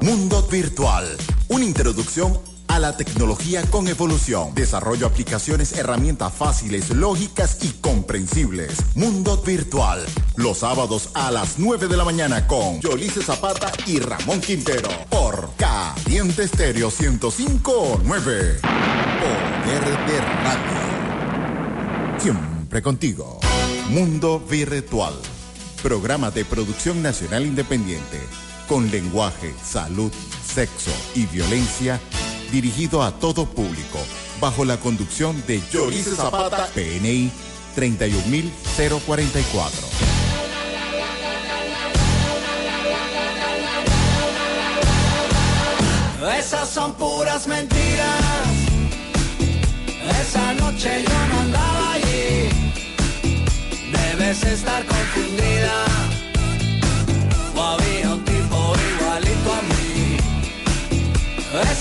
Mundo Virtual, una introducción a la tecnología con evolución. Desarrollo aplicaciones, herramientas fáciles, lógicas y comprensibles. Mundo Virtual, los sábados a las 9 de la mañana con Yolice Zapata y Ramón Quintero. Por Caliente Estéreo 1059. Poder de Radio. Siempre contigo. Mundo Virtual. Programa de producción nacional independiente. Con lenguaje, salud, sexo y violencia dirigido a todo público, bajo la conducción de Yorice Zapata, PNI 31044. Esas son puras mentiras. Esa noche yo no andaba allí. Debes estar confundida.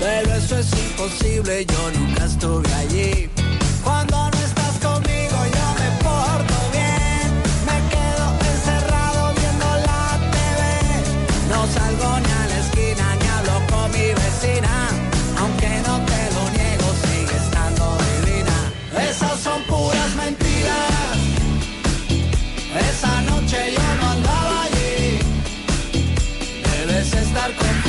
Pero eso es imposible, yo nunca estuve allí. Cuando no estás conmigo, yo me porto bien. Me quedo encerrado viendo la TV. No salgo ni a la esquina ni hablo con mi vecina. Aunque no te lo niego, sigue estando divina. Esas son puras mentiras. Esa noche yo no andaba allí. Debes estar confundida.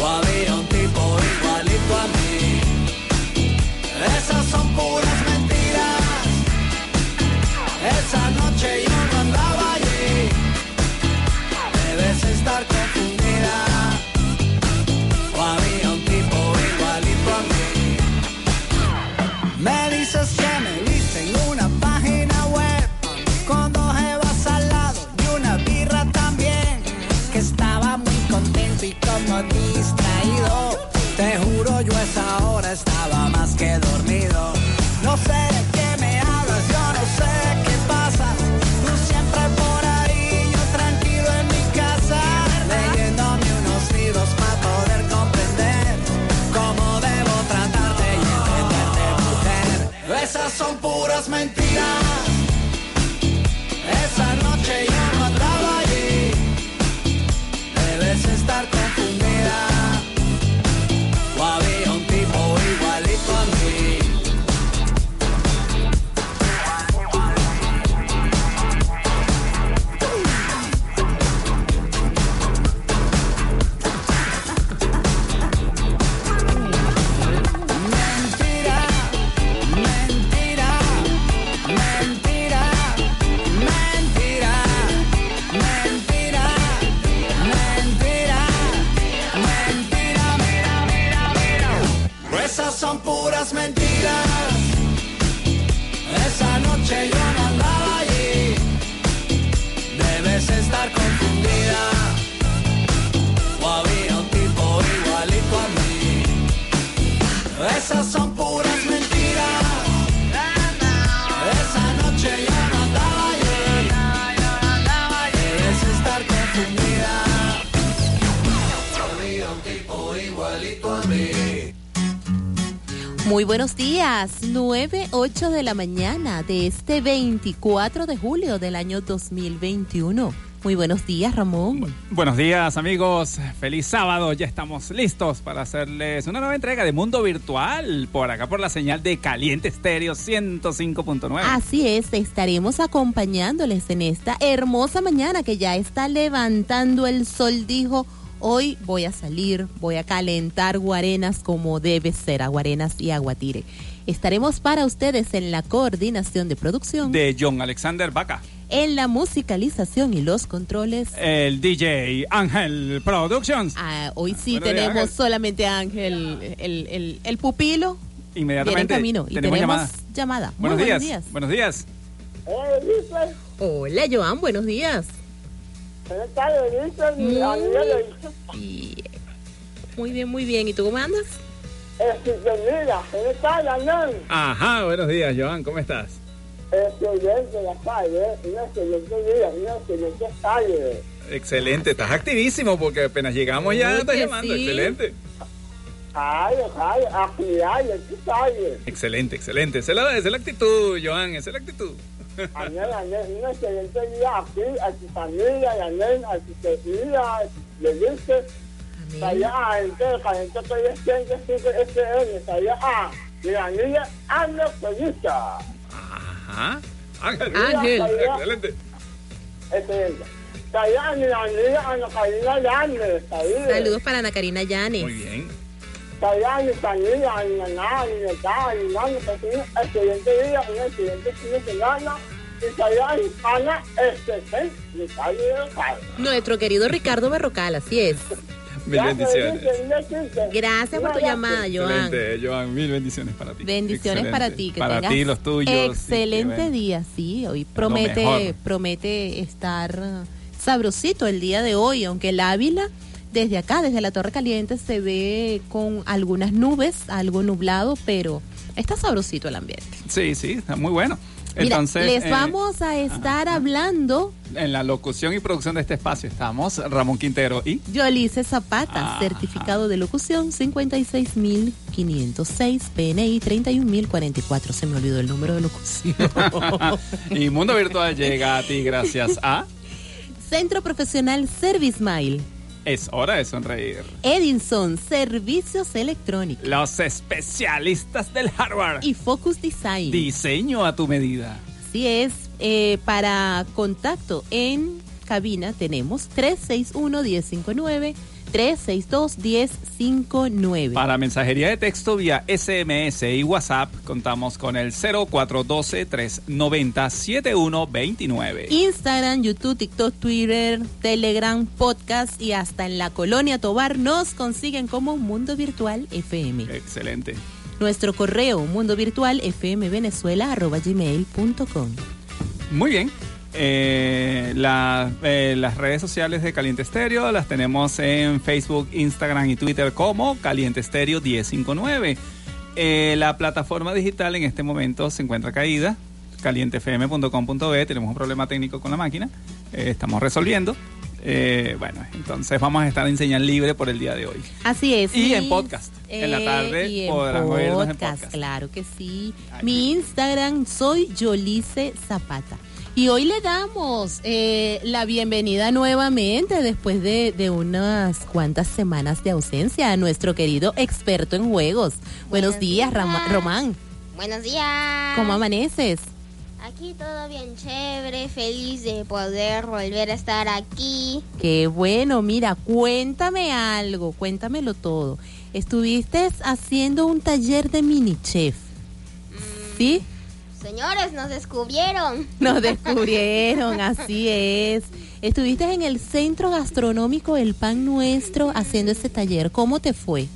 O había un tipo igualito a mí. Esas son puras mentiras. Esa noche son puras mentiras. 9, 8 de la mañana de este 24 de julio del año 2021. Muy buenos días, Ramón. Buenos días amigos, feliz sábado, ya estamos listos para hacerles una nueva entrega de Mundo Virtual por acá por la señal de Caliente Estéreo 105.9. Así es, estaremos acompañándoles en esta hermosa mañana que ya está levantando el sol, dijo. Hoy voy a salir, voy a calentar guarenas como debe ser, aguarenas y aguatire. Estaremos para ustedes en la coordinación de producción, De John Alexander Vaca, en la musicalización y los controles. el DJ Ángel Productions. Ah, hoy sí Buenos días, tenemos solamente a Ángel, el, el- el pupilo, en Inmediatamente camino. Y tenemos tenemos llamada. llamada. Muy Buenos, días. Buenos días. Hola, Joan, buenos días. Wilson. bien. Muy bien, muy bien. ¿Y tú cómo andas? Este, mira, ¿cómo está la nan? Ajá, buenos días, Joan, ¿cómo estás? Excelente la calle, una excelente día, una excelente calle. Excelente, estás activísimo porque apenas llegamos ya estás llamando. sí. Excelente. Calle, calle, aquí hay, aquí calle. Excelente, excelente. Esa es la, esa es la actitud, Joan, esa es la actitud. Anel, Anel, un excelente día aquí, a tu familia, y Anel, a tu familia, le dice, allá, entonces, caliente que yo siento, siempre este año, allá, ah, y la niña, anda feliz. Ajá. Ángel. Ángel. Excelente. Excelente. Saludos para Ana Karina Llanes. Muy bien. Este. Nuestro querido Ricardo Berrocal, así es. Mil bendiciones. Gracias por tu llamada, Joan. Excelente, Joan, mil bendiciones para ti. Bendiciones Excelente. para ti, que para tengas ti, los tuyos. Excelente día, sí. Hoy promete, promete estar sabrosito el día de hoy, aunque el Ávila, desde acá, desde la Torre Caliente, se ve con algunas nubes, algo nublado, pero está sabrosito el ambiente. Sí, sí, está muy bueno. Mira, Entonces, les eh, vamos a estar hablando en la locución y producción de este espacio estamos Ramón Quintero y Yolice Zapata, Ajá. certificado de locución 56.506, PNI 31.044. Se me olvidó el número de locución. y Mundo Virtual llega a ti gracias a Centro Profesional ServiceMail. Es hora de sonreír. Edinson, servicios electrónicos. Los especialistas del hardware. Y Focus Design. Diseño a tu medida. Así es, eh, para contacto en cabina tenemos 361-1059, 362-1059. Para mensajería de texto vía SMS y WhatsApp contamos con el 0412-390-7129. Instagram, YouTube, TikTok, Twitter, Telegram, podcast y hasta en la colonia Tobar nos consiguen como Mundo Virtual FM. Excelente. Nuestro correo mundo virtual fmvenezuela.gmail.com. Muy bien. Eh, la- eh, las redes sociales de Caliente Estéreo las tenemos en Facebook, Instagram y Twitter como Caliente Estéreo 1059. Eh, la plataforma digital en este momento se encuentra caída, calientefm.com.be. Tenemos un problema técnico con la máquina, estamos resolviendo. Eh, bueno, entonces vamos a estar en señal libre por el día de hoy. Así es. Y en podcast. En la tarde y en podrán oírnos en podcast, podcast. Claro que sí. Ay, Mi Instagram soy Yolice Zapata. Y hoy le damos eh, la bienvenida nuevamente después de, de unas cuantas semanas de ausencia a nuestro querido experto en juegos. Buenos, Buenos días, días. Román. Buenos días. ¿Cómo amaneces? Aquí todo bien chévere, feliz de poder volver a estar aquí. Qué bueno, mira, cuéntame algo, cuéntamelo todo. Estuviste haciendo un taller de mini chef. ¿Sí? Señores, nos descubrieron. Nos descubrieron, así es. Estuviste en el centro gastronómico El Pan Nuestro haciendo ese taller. ¿Cómo te fue?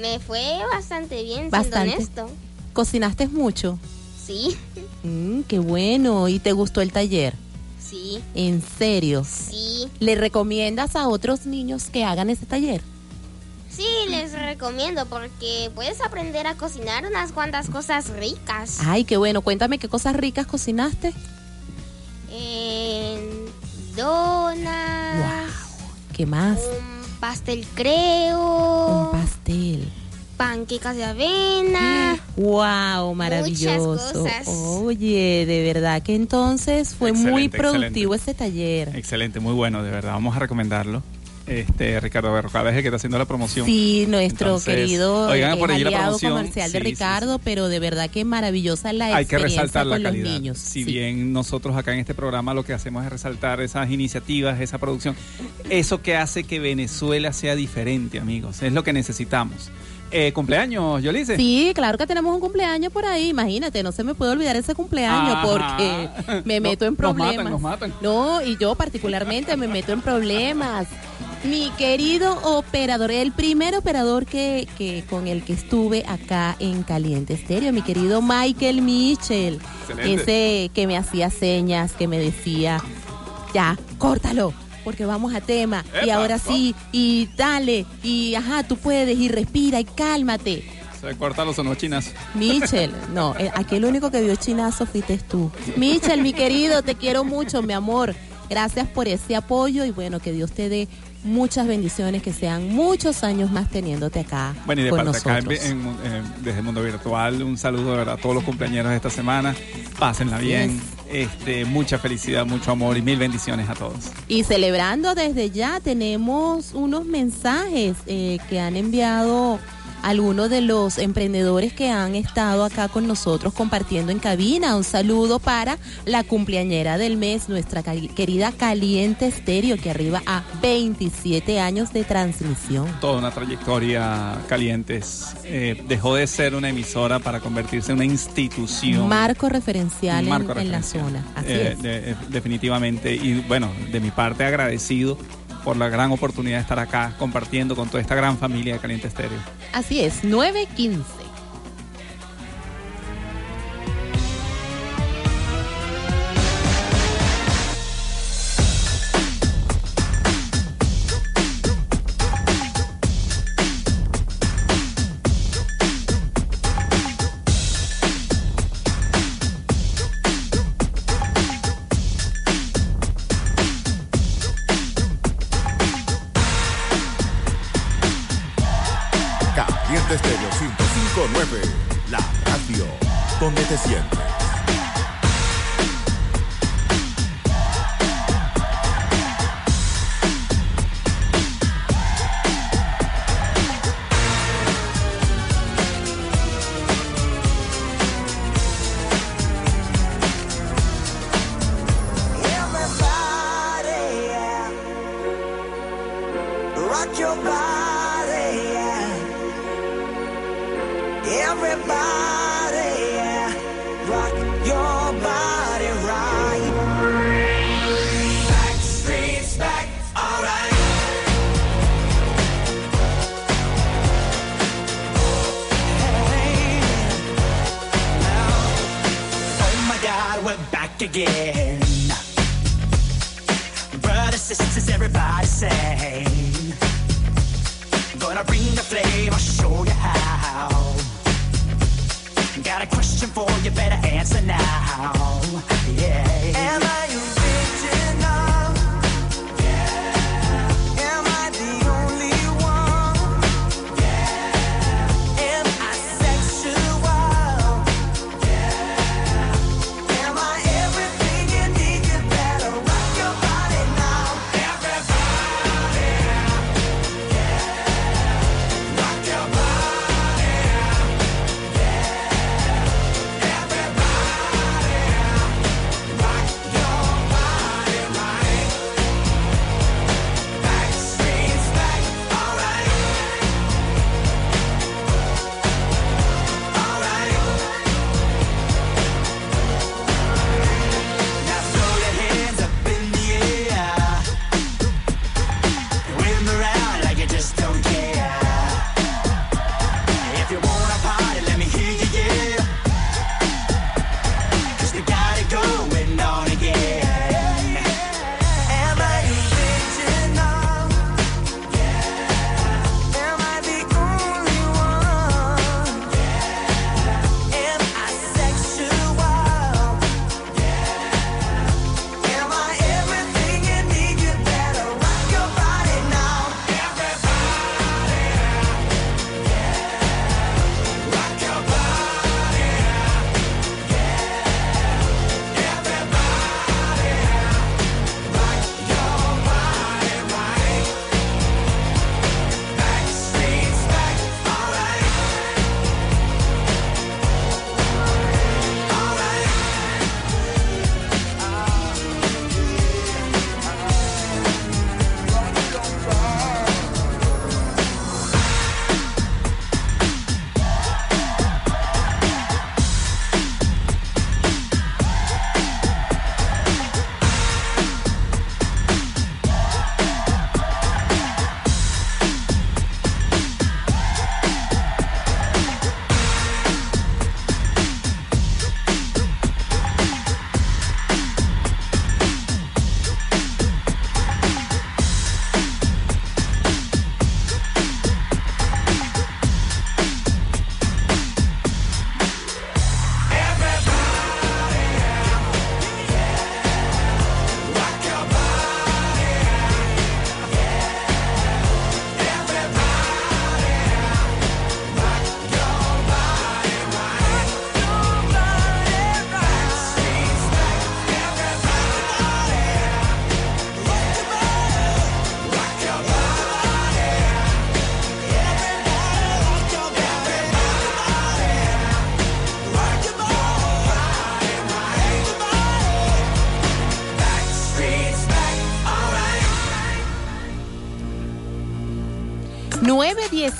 Me fue bastante bien, Bastante. siendo honesto. ¿Cocinaste mucho? Sí, Mm, qué bueno. ¿Y te gustó el taller? sí, En serio. sí. ¿Le recomiendas a otros niños que hagan ese taller? Sí, les recomiendo porque puedes aprender a cocinar unas cuantas cosas ricas. Ay, qué bueno. Cuéntame qué cosas ricas cocinaste. En donas, ¿Qué más? un pastel creo, Un pastel. panquecas de avena. Wow, maravilloso. cosas. Oye, de verdad que entonces fue muy Excelente, productivo ese taller. Excelente, muy bueno, de verdad. Vamos a recomendarlo. Este Ricardo Berrocal es el que está haciendo la promoción. Sí, nuestro Entonces, querido oigan eh, por allí la promoción. comercial de Sí, sí, Ricardo, pero de verdad que maravillosa la Hay que resaltar la con los calidad. niños. Si Sí. bien nosotros acá en este programa lo que hacemos es resaltar esas iniciativas, esa producción, eso que hace que Venezuela sea diferente, amigos, es lo que necesitamos. Eh, cumpleaños, Yolice. Sí, claro que tenemos un cumpleaños por ahí, imagínate, no se me puede olvidar ese cumpleaños Ajá. porque me No, meto en nos problemas. matan, nos matan. No, y yo particularmente me meto en problemas. Mi querido operador, el primer operador que, que con el que estuve acá en Caliente Estéreo, mi querido Michael Mitchell, Excelente. ese que me hacía señas, que me decía, ya, córtalo, porque vamos a tema. y ahora sí, y dale, y ajá, tú puedes, y respira, y cálmate. Se corta los chinas. Michel, no, eh, aquí el único que vio chinazo fuiste tú. Michel, mi querido, te quiero mucho, mi amor. Gracias por ese apoyo y bueno, que Dios te dé muchas bendiciones, que sean muchos años más teniéndote acá Bueno, y de con parte acá, nosotros. en- en- desde el mundo virtual, un saludo de verdad, a todos los cumpleaños de esta semana. Pásenla bien. Este, mucha felicidad, mucho amor y mil bendiciones a todos. Y celebrando desde ya, tenemos unos mensajes eh, que han enviado algunos de los emprendedores que han estado acá con nosotros compartiendo en cabina. Un saludo para la cumpleañera del mes, nuestra querida Caliente Estéreo, que arriba a 27 años de transmisión. Toda una trayectoria calientes. Eh, dejó de ser una emisora para convertirse en una institución. Marco referencial en- la zona. Así Eh, es. de- eh, definitivamente. Y bueno, de mi parte agradecido por la gran oportunidad de estar acá compartiendo con toda esta gran familia de Caliente Estéreo. Así es, 915.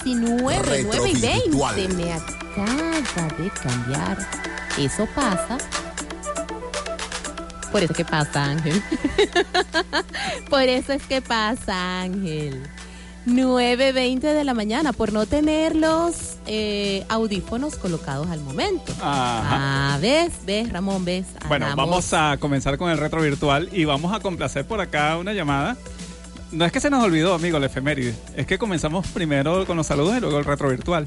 19, 9 y 20. Retrovirtual. Me acaba de cambiar. Eso pasa. Por eso es que pasa, Ángel. Por eso es que pasa, Ángel. 9.20 de la mañana, por no tener los eh, audífonos colocados al momento. Ajá. Ah, ¿ves? ¿Ves, Ramón? ¿Ves? Bueno, vamos a comenzar con el retro virtual y vamos a complacer por acá una llamada. No es que se nos olvidó, amigo, la efeméride. Es que comenzamos primero con los saludos y luego el retro virtual.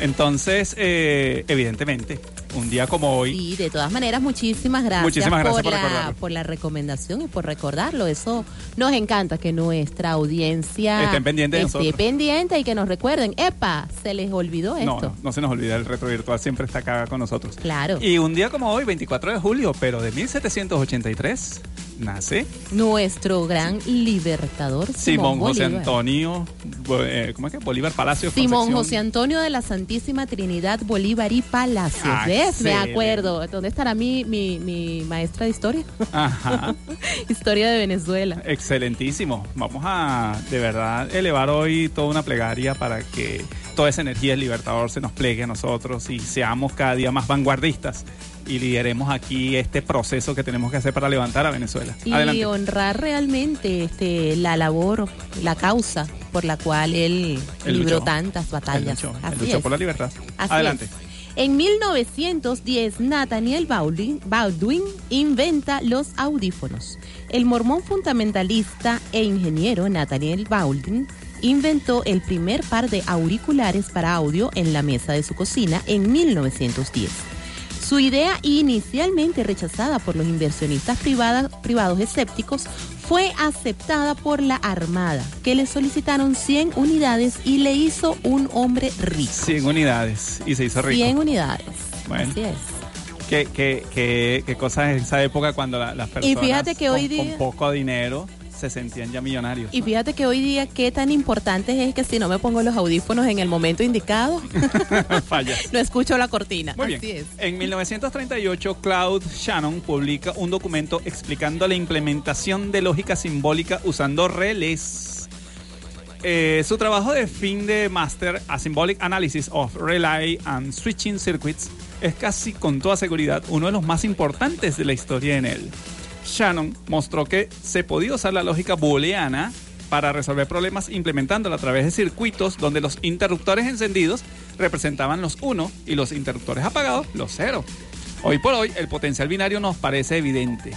Entonces, eh, evidentemente, un día como hoy, Sí, de todas maneras, muchísimas gracias, Muchísimas gracias por la, recordarlo. por la recomendación y por recordarlo. Eso nos encanta que nuestra audiencia Estén pendientes de esté nosotros. pendiente y que nos recuerden, epa, se les olvidó no, esto. no, no se nos olvida, el retro virtual siempre está acá con nosotros. Claro. Y un día como hoy, 24 de julio, pero de 1783, nace Nuestro gran libertador Simón, Simón José. Antonio, eh, ¿cómo es que? Bolívar Palacio. Simón Concepción. José Antonio de la Santísima Trinidad Bolívar y Palacios. Ah, ¿Ves? Me acuerdo. ¿Dónde estará mi, mi, mi maestra de historia? Ajá. historia de Venezuela. Excelentísimo. Vamos a de verdad elevar hoy toda una plegaria para que toda esa energía del libertador se nos plegue a nosotros y seamos cada día más vanguardistas y lideremos aquí este proceso que tenemos que hacer para levantar a Venezuela. y Adelante. honrar realmente este la labor, la causa por la cual él, Él libró luchó. tantas Él batallas. él luchó es. por la libertad. Así Adelante. es. En 1910, Nathaniel Baldwin, Baldwin inventa los audífonos. El mormón fundamentalista e ingeniero Nathaniel Baldwin inventó el primer par de auriculares para audio en la mesa de su cocina en 1910. Su idea, inicialmente rechazada por los inversionistas privada- privados escépticos, fue aceptada por la Armada, que le solicitaron 100 unidades y le hizo un hombre rico. 100 unidades y se hizo rico. 100 unidades. Bueno. Así es. ¿Qué, qué, qué, qué cosas en esa época cuando la- las personas fíjate que con, hoy día- con poco dinero se sentían ya millonarios? Y fíjate que hoy día qué tan importante es que si no me pongo los audífonos en el momento indicado, no escucho la cortina. Muy Así bien. es. En 1938, Claude Shannon publica un documento explicando la implementación de lógica simbólica usando relés. Eh, su trabajo de fin de máster, A Symbolic Analysis of Relay and Switching Circuits, es casi con toda seguridad uno de los más importantes de la historia en él. Shannon mostró que se podía usar la lógica booleana para resolver problemas implementándola a través de circuitos donde los interruptores encendidos representaban los 1 y los interruptores apagados los 0. Hoy por hoy el potencial binario nos parece evidente.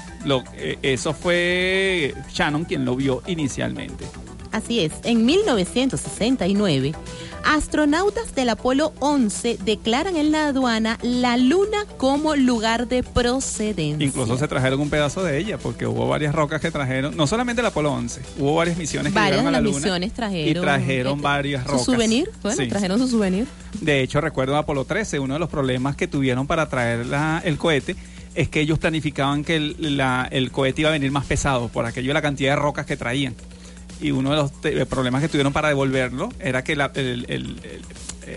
Eh, eso fue Shannon quien lo vio inicialmente. Así es. En 1969, astronautas del Apolo 11 declaran en la aduana la Luna como lugar de procedencia. Incluso se trajeron un pedazo de ella porque hubo varias rocas que trajeron, no solamente el Apolo 11, hubo varias misiones que Varias llegaron a la Luna misiones trajeron. y trajeron este, varias ¿Su rocas. souvenir? Bueno, Sí. trajeron su souvenir. De hecho, recuerdo Apolo 13, uno de los problemas que tuvieron para traer la- el cohete es que ellos planificaban que el, la- el cohete iba a venir más pesado por aquello de la cantidad de rocas que traían. Y uno de los te- problemas que tuvieron para devolverlo era que la- el- el- el-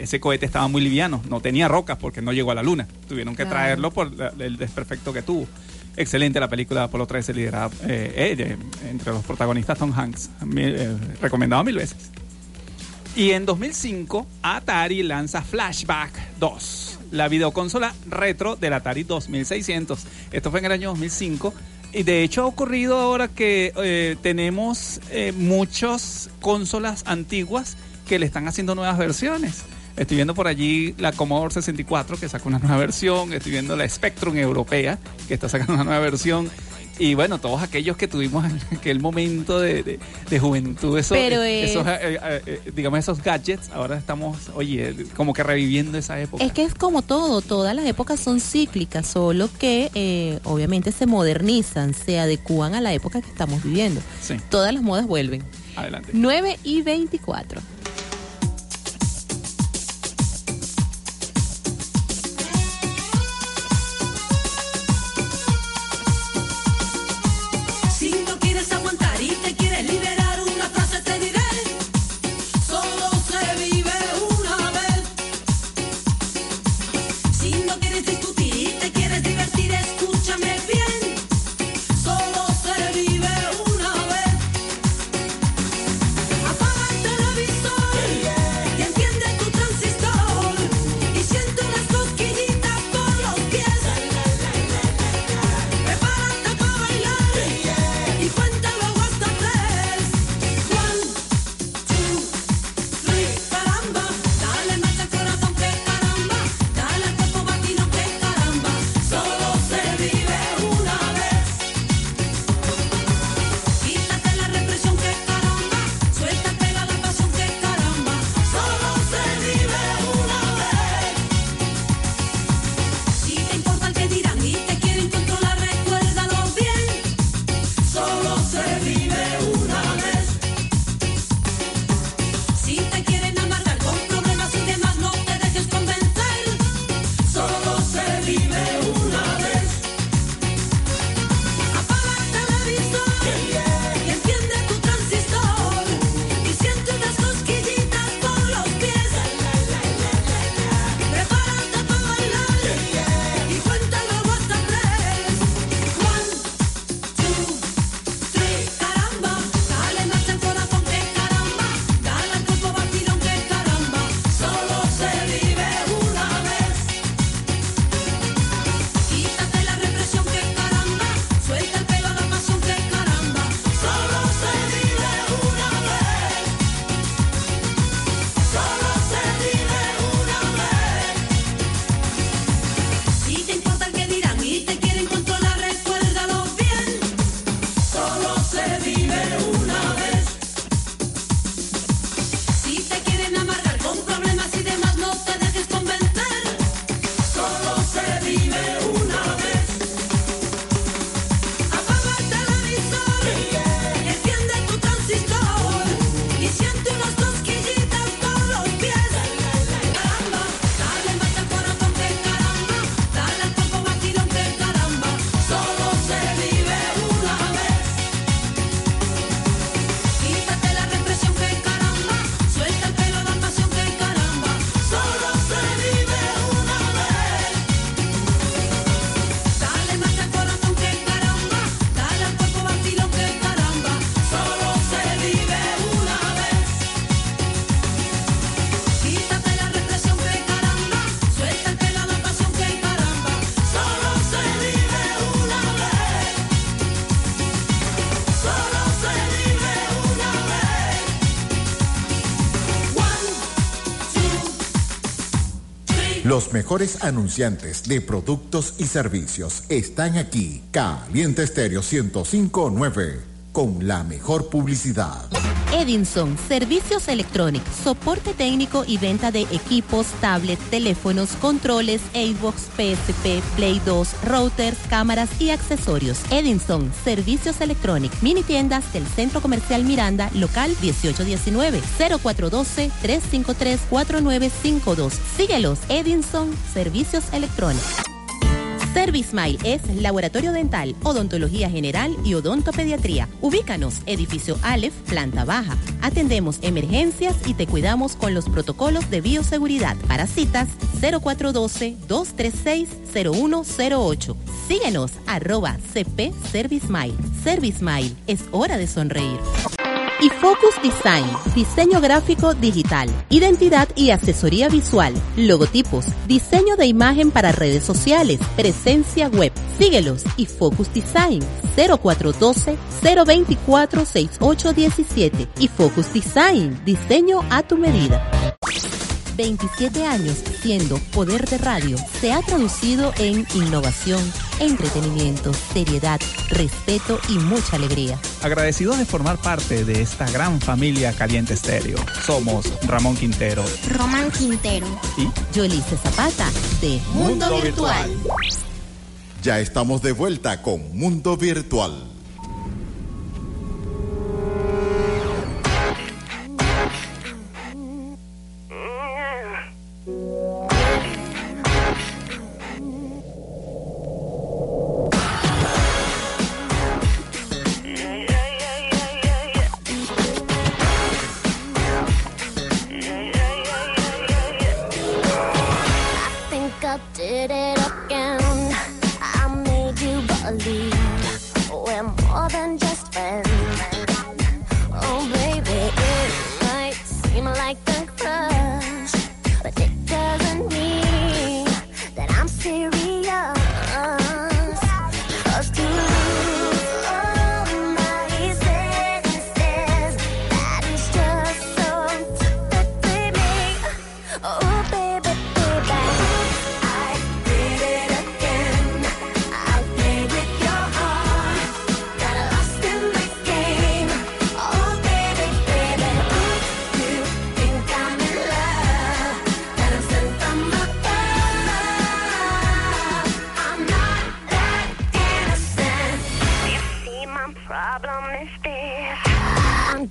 ese cohete estaba muy liviano, no tenía rocas porque no llegó a la luna. Tuvieron que Claro. traerlo por la- el desperfecto que tuvo. Excelente la película de Apolo 13, liderada eh, eh, de- entre los protagonistas Tom Hanks. Mil- eh, recomendado mil veces. Y en 2005, Atari lanza Flashback 2, la videoconsola retro del Atari 2600. Esto fue en el año 2005. Y de hecho ha ocurrido ahora que eh, tenemos eh, muchas consolas antiguas que le están haciendo nuevas versiones. Estoy viendo por allí la Commodore 64 que sacó una nueva versión. Estoy viendo la Spectrum europea que está sacando una nueva versión. Y bueno, todos aquellos que tuvimos en aquel momento de, de- de juventud, esos, Pero esos, es- eh, eh, eh, digamos, esos gadgets, ahora estamos, oye, como que reviviendo esa época. Es que es como todo, todas las épocas son cíclicas, solo que eh, obviamente se modernizan, se adecúan a la época que estamos viviendo. Sí, Todas las modas vuelven. adelante. 9 y 24. Te Los mejores anunciantes de productos y servicios están aquí. Caliente Estéreo 1059 con la mejor publicidad. Edinson, servicios electrónicos, soporte técnico y venta de equipos, tablets, teléfonos, controles, Xbox, PSP, Play 2, routers, cámaras y accesorios. Edinson, servicios electrónicos, mini tiendas del Centro Comercial Miranda, local 1819, 0412-353-4952. Síguelos, Edinson, servicios electrónicos. ServiceMile es laboratorio dental, odontología general y odontopediatría. Ubícanos, edificio Aleph, planta baja. Atendemos emergencias y te cuidamos con los protocolos de bioseguridad. Para citas, 0412-236-0108. Síguenos, arroba CP ServiceMile. ServiceMile, es hora de sonreír y Focus Design, diseño gráfico digital, identidad y asesoría visual, logotipos, diseño de imagen para redes sociales, presencia web. Síguelos y Focus Design 0412 024 6817 y Focus Design, diseño a tu medida. 27 años siendo poder de radio se ha traducido en innovación, entretenimiento, seriedad, respeto y mucha alegría. Agradecidos de formar parte de esta gran familia Caliente Estéreo. Somos Ramón Quintero Román Quintero. y Yolice Zapata de Mundo, Virtual. Ya estamos de vuelta con Mundo Virtual.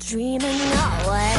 Dreaming away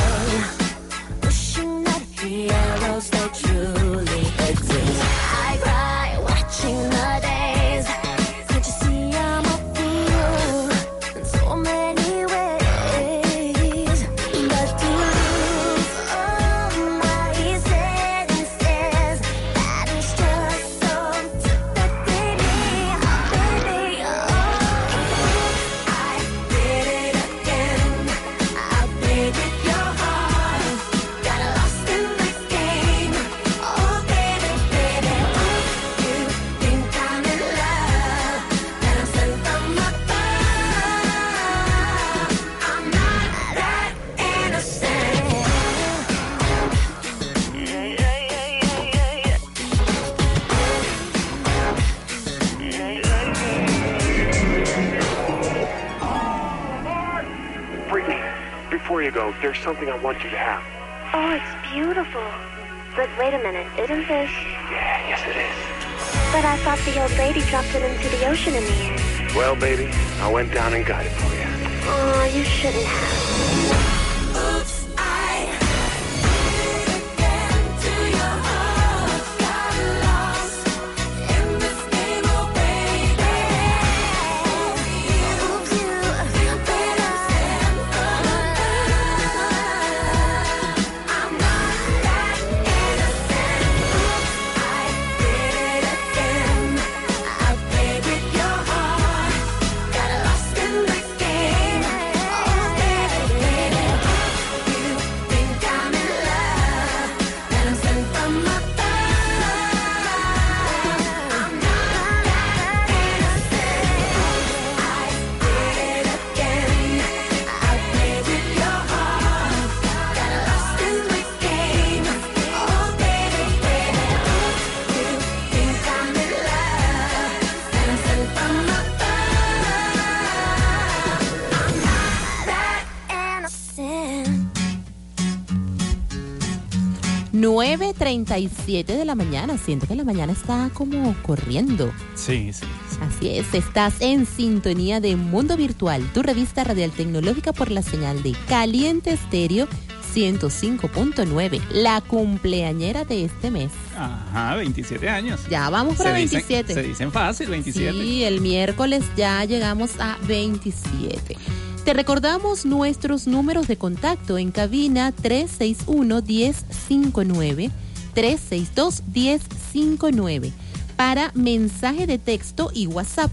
6.37 de la mañana. Siento que la mañana está como corriendo. Sí, sí. sí. Así es, estás en sintonía de Mundo Virtual, tu revista radial tecnológica por la señal de Caliente Estéreo 105.9, la cumpleañera de este mes. Ajá, 27 años. Ya vamos para Se dicen- 27. se dicen fácil, 27. Sí, el miércoles ya llegamos a 27. Te recordamos nuestros números de contacto en cabina 361-1059, 362-1059, para mensaje de texto y WhatsApp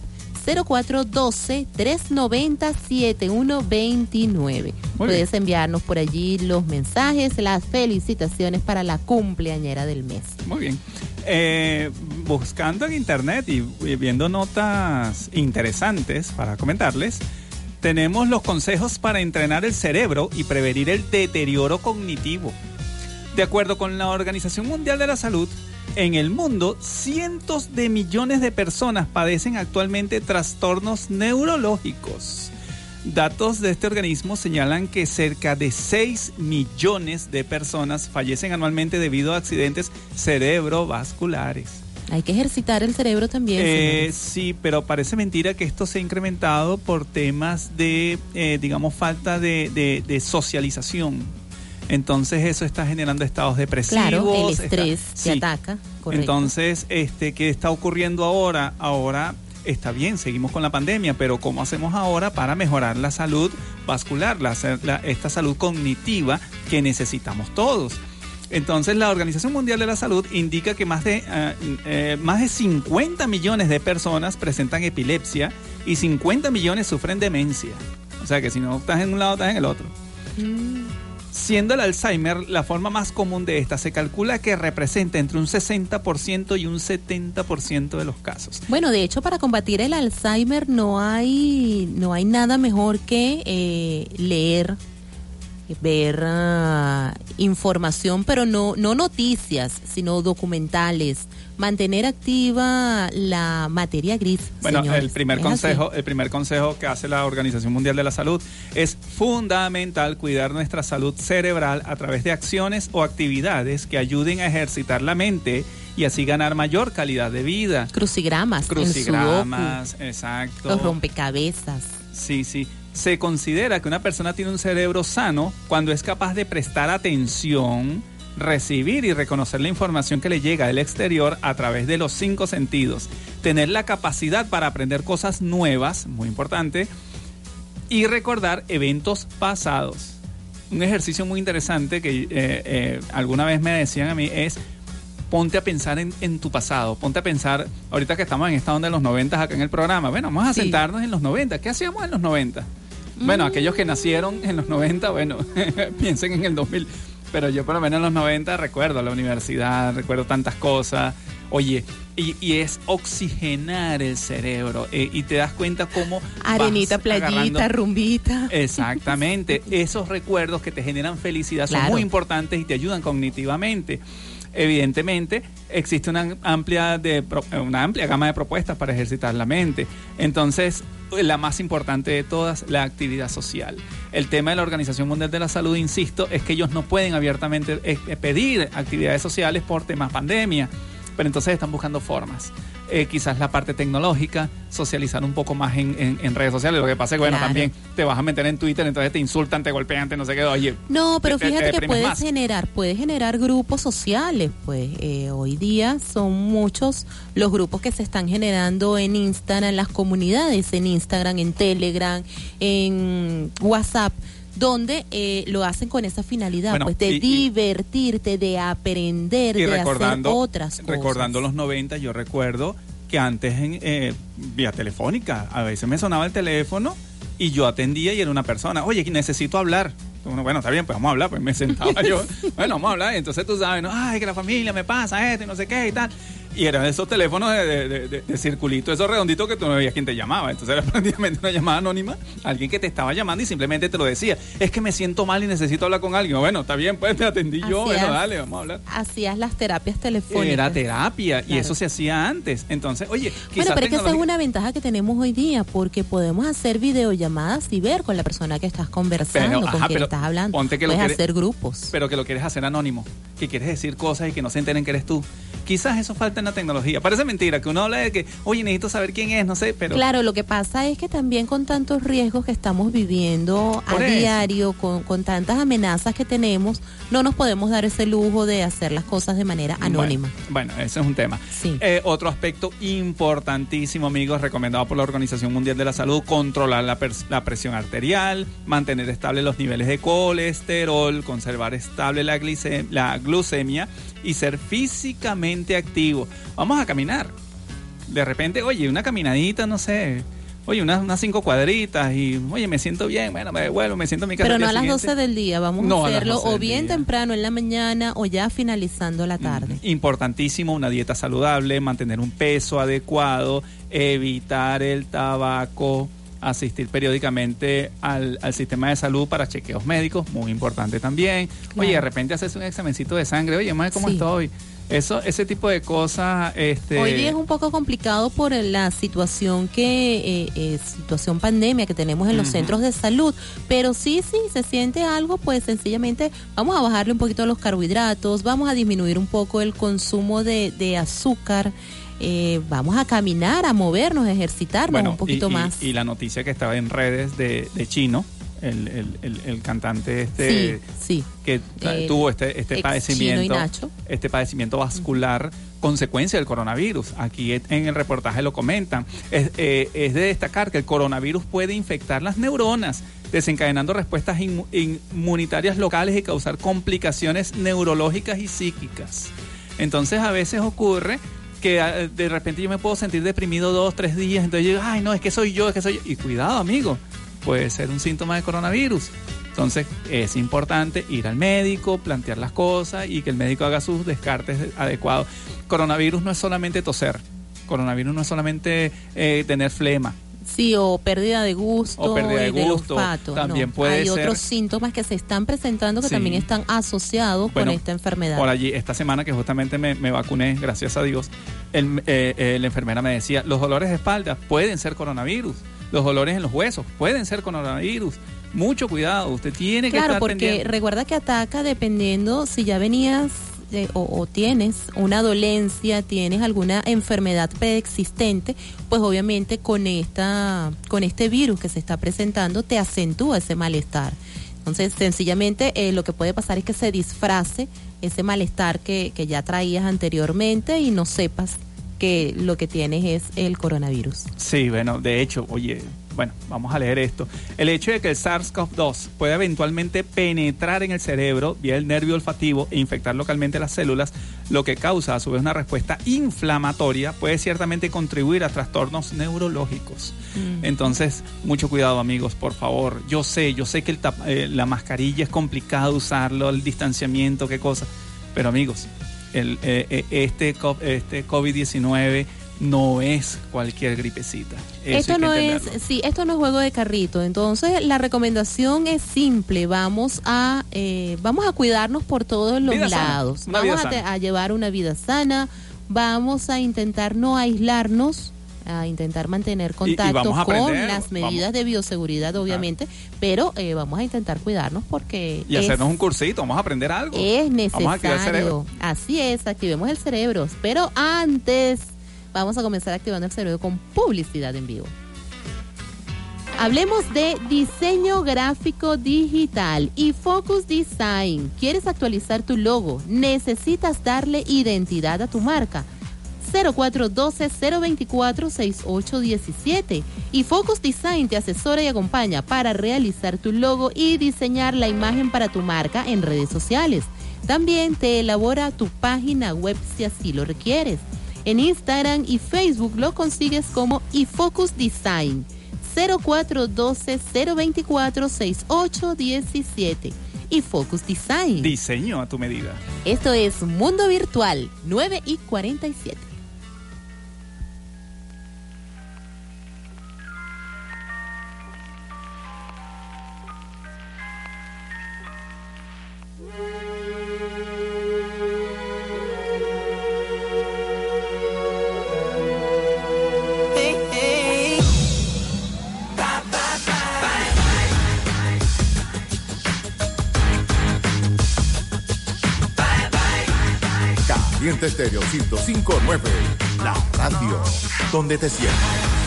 0412-390-7129. Puedes enviarnos por allí los mensajes, las felicitaciones para la cumpleañera del mes. Muy bien. Eh, buscando en internet y, y viendo notas interesantes para comentarles, tenemos los consejos para entrenar el cerebro y prevenir el deterioro cognitivo. De acuerdo con la Organización Mundial de la Salud, en el mundo cientos de millones de personas padecen actualmente trastornos neurológicos. Datos de este organismo señalan que cerca de 6 millones de personas fallecen anualmente debido a accidentes cerebrovasculares. Hay que ejercitar el cerebro también. Eh, sí, pero parece mentira que esto se ha incrementado por temas de, eh, digamos, falta de, de- de socialización. Entonces eso está generando estados depresivos. Claro, el está- estrés sí. que ataca. Correcto. Entonces, este, ¿qué está ocurriendo ahora? Ahora está bien, seguimos con la pandemia, pero ¿cómo hacemos ahora para mejorar la salud vascular, la, la- esta salud cognitiva que necesitamos todos? Entonces, la Organización Mundial de la Salud indica que más de, ah, eh, más de 50 millones de personas presentan epilepsia y 50 millones sufren demencia. O sea que si no estás en un lado, estás en el otro. Siendo el Alzheimer la forma más común de esta, se calcula que representa entre un 60% y un 70% de los casos. Bueno, de hecho, para combatir el Alzheimer no hay, no hay nada mejor que eh, leer, ver ah, información, pero no, no noticias, sino documentales. Mantener activa la materia gris. Bueno, señores. el primer así. consejo, el primer consejo que hace la Organización Mundial de la Salud es fundamental cuidar nuestra salud cerebral a través de acciones o actividades que ayuden a ejercitar la mente y así ganar mayor calidad de vida. Crucigramas. Crucigramas, exacto. Los rompecabezas. Sí, sí. Se considera que una persona tiene un cerebro sano cuando es capaz de prestar atención, recibir y reconocer la información que le llega del exterior a través de los cinco sentidos. Tener la capacidad para aprender cosas nuevas, muy importante, y recordar eventos pasados. Un ejercicio muy interesante que eh, eh, alguna vez me decían a mí es ponte a pensar en, en tu pasado, ponte a pensar, ahorita que estamos en esta onda de los 90 acá en el programa, bueno, vamos a Sí. sentarnos en los 90, ¿qué hacíamos en los 90? Bueno, Mm. aquellos que nacieron en los 90, bueno, piensen en el 2000, pero yo por lo menos en los 90 recuerdo la universidad, recuerdo tantas cosas, oye, y, y es oxigenar el cerebro eh, y te das cuenta cómo... Arenita, playita, agarrando- rumbita. Exactamente. Esos recuerdos que te generan felicidad son Claro. muy importantes y te ayudan cognitivamente. Evidentemente, existe una amplia, de, pro- una amplia gama de propuestas para ejercitar la mente. Entonces, la más importante de todas, la actividad social. El tema de la Organización Mundial de la Salud, insisto, es que ellos no pueden abiertamente eh, pedir actividades sociales por temas pandemia, pero entonces están buscando formas. Eh, quizás la parte tecnológica, socializar un poco más en, en- en redes sociales. Lo que pasa es que, bueno, Claro. también te vas a meter en Twitter, entonces te insultan, te golpean, te no sé qué. Oye, No, pero te- te fíjate que puedes más. generar, puedes generar grupos sociales, pues eh, hoy día son muchos los grupos que se están generando en Instagram, en las comunidades, en Instagram, en Telegram, en WhatsApp, donde eh, lo hacen con esa finalidad, Bueno, pues de y- divertirte, de aprender, y de recordando, hacer otras cosas. recordando los 90, yo recuerdo que antes en eh, vía telefónica, a veces me sonaba el teléfono y yo atendía y era una persona, oye, necesito hablar. Bueno, está bien, pues vamos a hablar, pues me sentaba yo, bueno, vamos a hablar, y entonces tú sabes, ¿no? ay, que la familia me pasa esto y no sé qué y tal. Y eran esos teléfonos de, de- de- de- de circulito, esos redonditos que tú no veías quién te llamaba. Entonces era prácticamente una llamada anónima, alguien que te estaba llamando y simplemente te lo decía. Es que me siento mal y necesito hablar con alguien. Bueno, está bien, pues te atendí yo. Bueno, dale, vamos a hablar. Hacías las terapias telefónicas. Era terapia y eso se hacía antes. Entonces, oye, Bueno, quizás pero es que esa es una ventaja que tenemos hoy día, porque podemos hacer videollamadas y ver con la persona que estás conversando, Pero, con ajá, quien pero estás hablando. ponte que lo quieres- hacer grupos. pero que lo quieres hacer anónimo, que quieres decir cosas y que no se enteren que eres tú. Quizás eso falta en tecnología. Parece mentira que uno habla de que, oye, necesito saber quién es, no sé, pero... Claro, lo que pasa es que también con tantos riesgos que estamos viviendo a eso. diario, con, con tantas amenazas que tenemos, no nos podemos dar ese lujo de hacer las cosas de manera anónima. Bueno, bueno, ese es un tema. Sí. Eh, otro aspecto importantísimo, amigos, recomendado por la Organización Mundial de la Salud, controlar la, presión arterial, mantener estables los niveles de colesterol, conservar estable la, la glucemia y ser físicamente activo. Vamos a caminar. De repente, oye, una caminadita, no sé. Oye, unas, unas cinco cuadritas y, oye, me siento bien, bueno, me devuelvo, me siento en mi casa. Pero no a las siguiente. 12 del día, vamos No, a hacerlo 12 o bien temprano en la mañana o ya finalizando la tarde. Importantísimo una dieta saludable, mantener un peso adecuado, evitar el tabaco, asistir periódicamente al, al sistema de salud para chequeos médicos, muy importante también. Oye, de repente haces un examencito de sangre, oye, madre, ¿cómo Sí. estoy? Eso, ese tipo de cosas, este... Hoy día es un poco complicado por la situación que eh, eh, situación pandemia que tenemos en los centros de salud, pero sí, sí, se siente algo, pues sencillamente vamos a bajarle un poquito los carbohidratos, vamos a disminuir un poco el consumo de, de azúcar, eh, vamos a caminar, a movernos, a ejercitarnos Bueno, un poquito y, más. Y la noticia que estaba en redes de, de Chino, el, el, el- el cantante este sí, sí. que Eh, tuvo este, este padecimiento, Chino y Nacho. Este padecimiento vascular, consecuencia del coronavirus. Aquí en el reportaje lo comentan. Es, eh, es de destacar que el coronavirus puede infectar las neuronas, desencadenando respuestas inmu- inmunitarias locales y causar complicaciones neurológicas y psíquicas. Entonces a veces ocurre que ah, de repente yo me puedo sentir deprimido dos, tres días, entonces yo digo, ay no, es que soy yo, es que soy yo. Y cuidado amigo, puede ser un síntoma de coronavirus. Entonces es importante ir al médico, plantear las cosas y que el médico haga sus descartes adecuados. Coronavirus no es solamente toser, coronavirus no es solamente eh, tener flema. Sí, o pérdida de gusto, O pérdida de y gusto, olfato. también no. puede Hay ser- otros síntomas que se están presentando que Sí. también están asociados Bueno, con esta enfermedad. Por allí, esta semana que justamente me, me vacuné, gracias a Dios, el- eh, eh, la enfermera me decía, los dolores de espalda pueden ser coronavirus, los dolores en los huesos pueden ser coronavirus. Mucho cuidado, usted tiene que Claro, estar porque pendiente. recuerda que ataca dependiendo si ya venías eh, o, o tienes una dolencia, tienes alguna enfermedad preexistente, pues obviamente con esta con este virus que se está presentando te acentúa ese malestar. Entonces, sencillamente eh, lo que puede pasar es que se disfrace ese malestar que, que ya traías anteriormente y no sepas que lo que tienes es el coronavirus. Sí, bueno, de hecho, oye, bueno, vamos a leer esto. El hecho de que el SARS-CoV-2 pueda eventualmente penetrar en el cerebro vía el nervio olfativo e infectar localmente las células, lo que causa a su vez una respuesta inflamatoria, puede ciertamente contribuir a trastornos neurológicos. Entonces, mucho cuidado amigos, por favor. Yo sé, yo sé que el eh, la mascarilla es complicado usarlo, el distanciamiento, qué cosa. Pero amigos, el, eh, eh, este, co- este COVID-19 no es cualquier gripecita. Eso esto no es, sí, esto no es juego de carrito. Entonces la recomendación es simple. Vamos a, eh, vamos a cuidarnos por todos los Vida lados. vamos a, llevar una vida sana. Vamos a intentar no aislarnos a intentar mantener contacto con las medidas vamos. de bioseguridad, obviamente, pero eh, vamos a intentar cuidarnos porque Y es, hacernos un cursito, vamos a aprender algo. es Vamos a activar el cerebro. necesario. Así es, activemos el cerebro. Pero antes, vamos a comenzar activando el cerebro con publicidad en vivo. Hablemos de diseño gráfico digital y Focus Design. ¿Quieres actualizar tu logo? ¿Necesitas darle identidad a tu marca? 0412-024-6817 y Focus Design te asesora y acompaña para realizar tu logo y diseñar la imagen para tu marca en redes sociales. También te elabora tu página web si así lo requieres. En Instagram y Facebook lo consigues como iFocus Design 0412-024-6817 y Focus Design. Diseño a tu medida. Esto es Mundo Virtual 9 y 47. Estéreo 1059, la radio donde te sientes.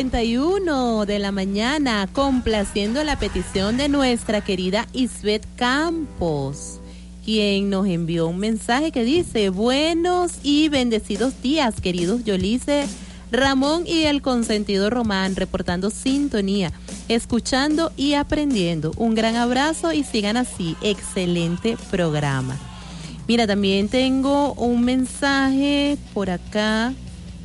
9.51 de la mañana, complaciendo la petición de nuestra querida Isbeth Campos, quien nos envió un mensaje que dice, buenos y bendecidos días, queridos Yolice, Ramón y el consentido Román, reportando sintonía, escuchando y aprendiendo. Un gran abrazo y sigan así, excelente programa. Mira, también tengo un mensaje por acá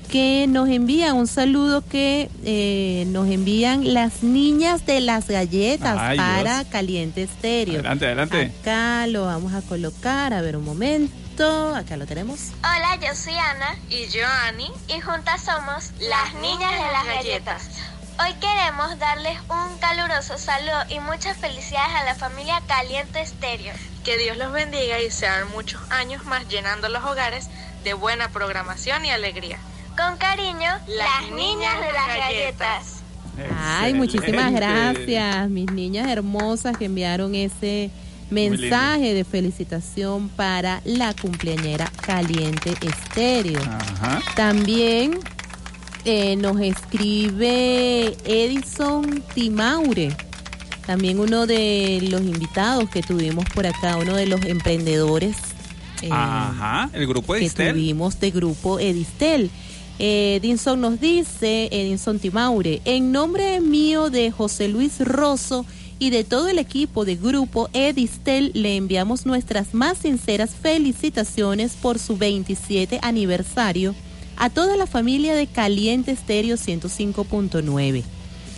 que nos envían un saludo que eh, nos envían las niñas de las galletas Ay, para Dios. Caliente Estéreo. Adelante, adelante. Acá lo vamos a colocar, a ver un momento. Acá lo tenemos. Hola, yo soy Ana. Y yo, Ani. Y juntas somos las niñas de las galletas. Hoy queremos darles un caluroso saludo y muchas felicidades a la familia Caliente Estéreo. Que Dios los bendiga y sean muchos años más llenando los hogares de buena programación y alegría. Con cariño, las, niñas de las galletas. Ay, muchísimas gracias, mis niñas hermosas que enviaron ese mensaje de felicitación para la cumpleañera Caliente Estéreo. Ajá. También eh, nos escribe Edison Timaure, también uno de los invitados que tuvimos por acá, uno de los emprendedores eh, Ajá. El grupo de que tuvimos de grupo Edistel. Eh, Edinson nos dice, Edinson Timaure, en nombre mío de José Luis Rosso y de todo el equipo de Grupo Edistel le enviamos nuestras más sinceras felicitaciones por su 27 aniversario a toda la familia de Caliente Estéreo 105.9.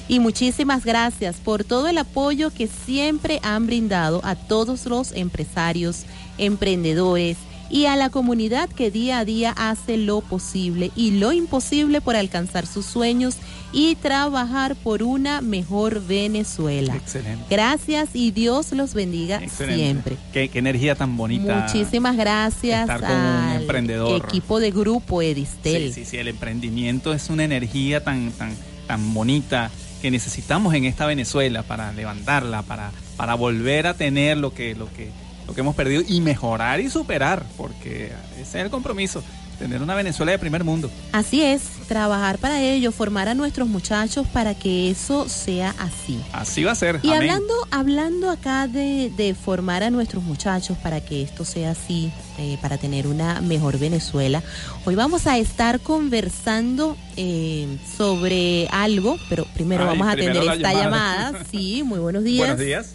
Y muchísimas gracias por todo el apoyo que siempre han brindado a todos los empresarios, emprendedores y a la comunidad que día a día hace lo posible y lo imposible por alcanzar sus sueños y trabajar por una mejor Venezuela. Excelente. Gracias y Dios los bendiga Excelente. siempre. Qué, qué energía tan bonita. Muchísimas gracias al emprendedor. equipo de grupo Edistel. Sí, sí, sí, el emprendimiento es una energía tan, tan, tan bonita que necesitamos en esta Venezuela para levantarla, para, para volver a tener lo que, lo que, lo que hemos perdido y mejorar y superar, porque ese es el compromiso, tener una Venezuela de primer mundo. Así es, trabajar para ello, formar a nuestros muchachos para que eso sea así. Así va a ser. Y Amén. hablando, hablando acá de, de formar a nuestros muchachos para que esto sea así, eh, para tener una mejor Venezuela, hoy vamos a estar conversando eh, sobre algo, pero primero Ay, vamos a primero atender esta llamada. llamada. Sí, muy buenos días. Buenos días.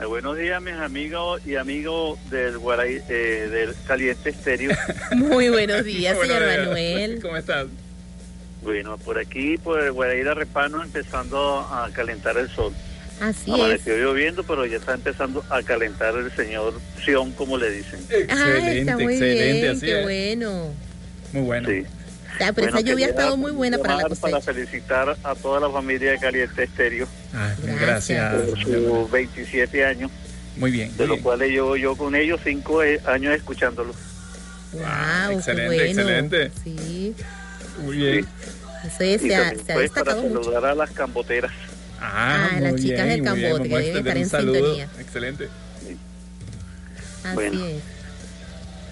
Eh, buenos días, mis amigos y amigos del, Guaray, eh, del Caliente Estéreo. Muy buenos días, señor días. Manuel. ¿Cómo estás? bueno, por aquí, por el Guaraíra Repano, empezando a calentar el sol. Así es. Amaneció lloviendo, pero ya está empezando a calentar el señor Sion, como le dicen. Ah, está muy bien, qué bueno. Muy bueno. Sí. Ah, pero Bueno, esa lluvia ha estado muy buena para la cosecha. Para felicitar a toda la familia de Caliente Estéreo Ah, Gracias. por sus 27 años, Muy bien. de muy los bien. cuales llevo yo con ellos cinco eh, años escuchándolos. Wow, excelente, bueno. excelente. Sí, Muy bien. eso es, Y se ha, se ha pues, para destacado mucho. saludar a las camboteras. Ah, Ah, las chicas bien, del muy bien. Cambote, que deben estar en saludo. sintonía. Excelente. Así Bueno. es.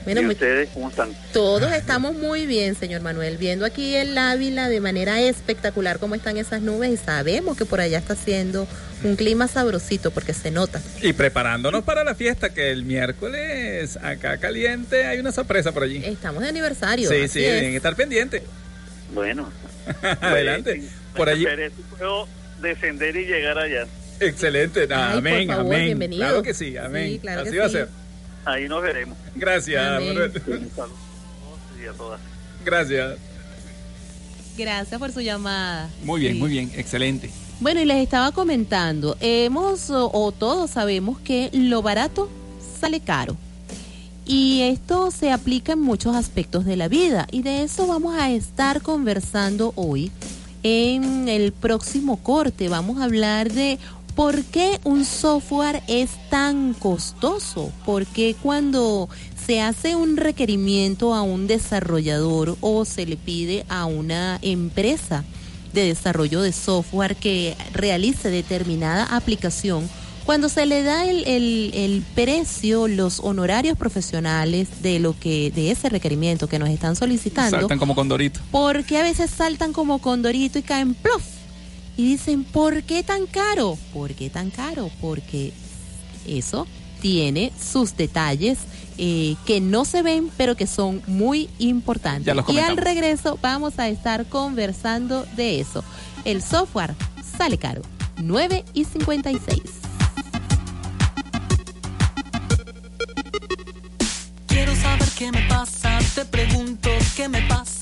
Bueno, ¿Y muy- ustedes cómo están? todos estamos muy bien, señor Manuel, viendo aquí el Ávila de manera espectacular cómo están esas nubes y sabemos que por allá está haciendo un clima sabrosito porque se nota. Y preparándonos para la fiesta, que el miércoles acá caliente hay una sorpresa por allí. Estamos de aniversario. Sí, sí, es. que estar pendientes. Bueno. Adelante. Por allí. Puedo descender y llegar allá. Excelente. Ay, por amén, favor, amén. bienvenido. Claro que sí, amén. Sí, claro Así que va sí. a ser. Ahí nos veremos. Gracias. Manuel. Y a todas. Gracias. Gracias por su llamada. Muy bien, Sí. muy bien. Excelente. Bueno, y les estaba comentando, hemos o, o todos sabemos que lo barato sale caro. Y esto se aplica en muchos aspectos de la vida y de eso vamos a estar conversando hoy en el próximo corte. Vamos a hablar de por qué un software es tan costoso, por qué cuando se hace un requerimiento a un desarrollador o se le pide a una empresa de desarrollo de software que realice determinada aplicación, cuando se le da el, el- el precio, los honorarios profesionales de lo que, de ese requerimiento que nos están solicitando, Saltan como condorito. porque a veces saltan como condorito y caen plof. Y dicen, ¿por qué tan caro? ¿Por qué tan caro? Porque eso tiene sus detalles eh, que no se ven, pero que son muy importantes. Ya los y al regreso vamos a estar conversando de eso. El software sale caro. 9 y 56. Quiero saber qué me pasa, te pregunto qué me pasa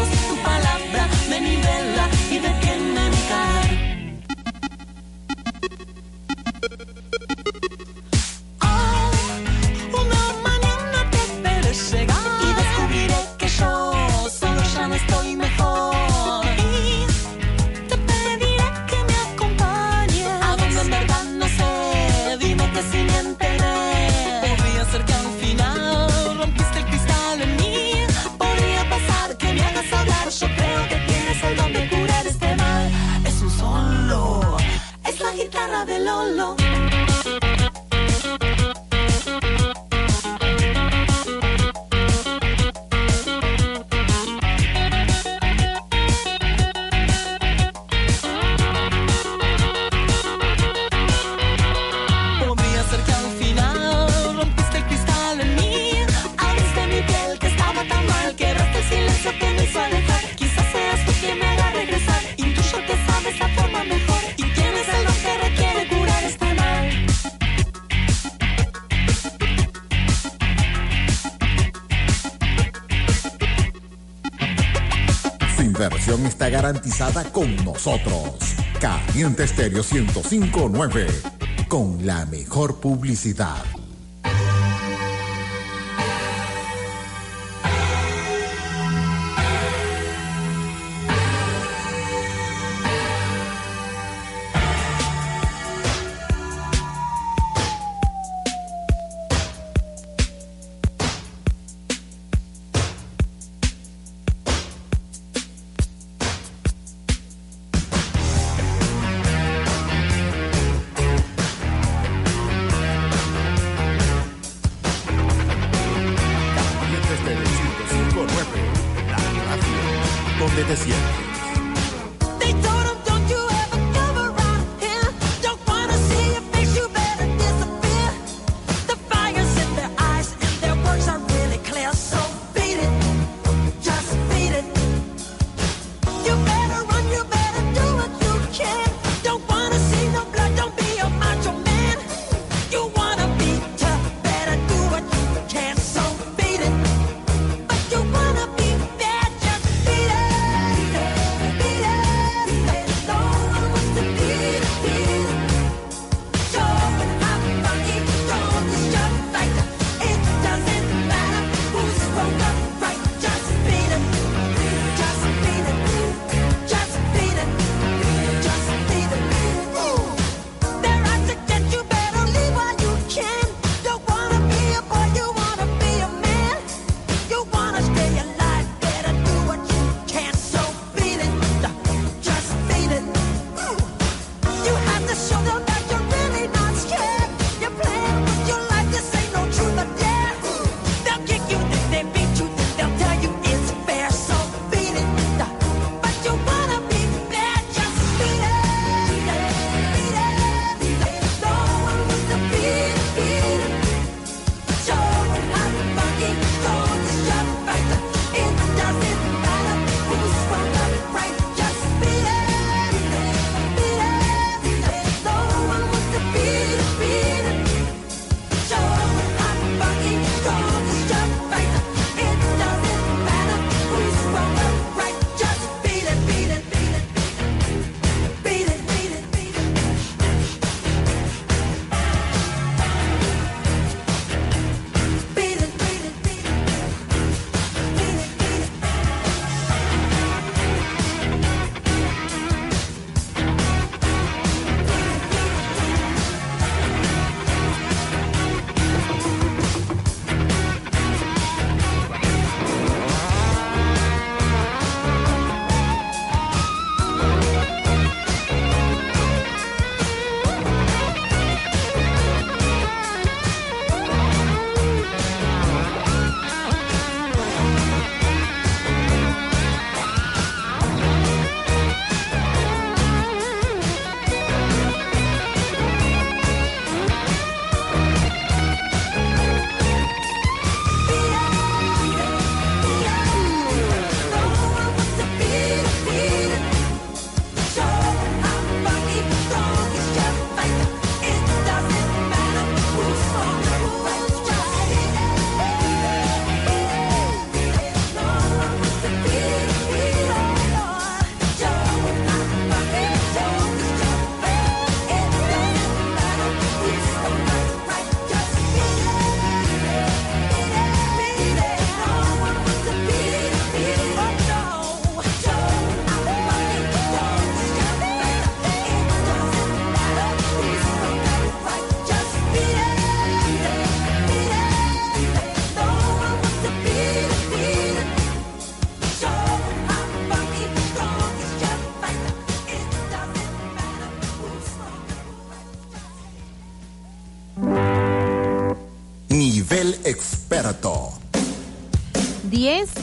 solo garantizada con nosotros. Caliente Estéreo 1059, con la mejor publicidad.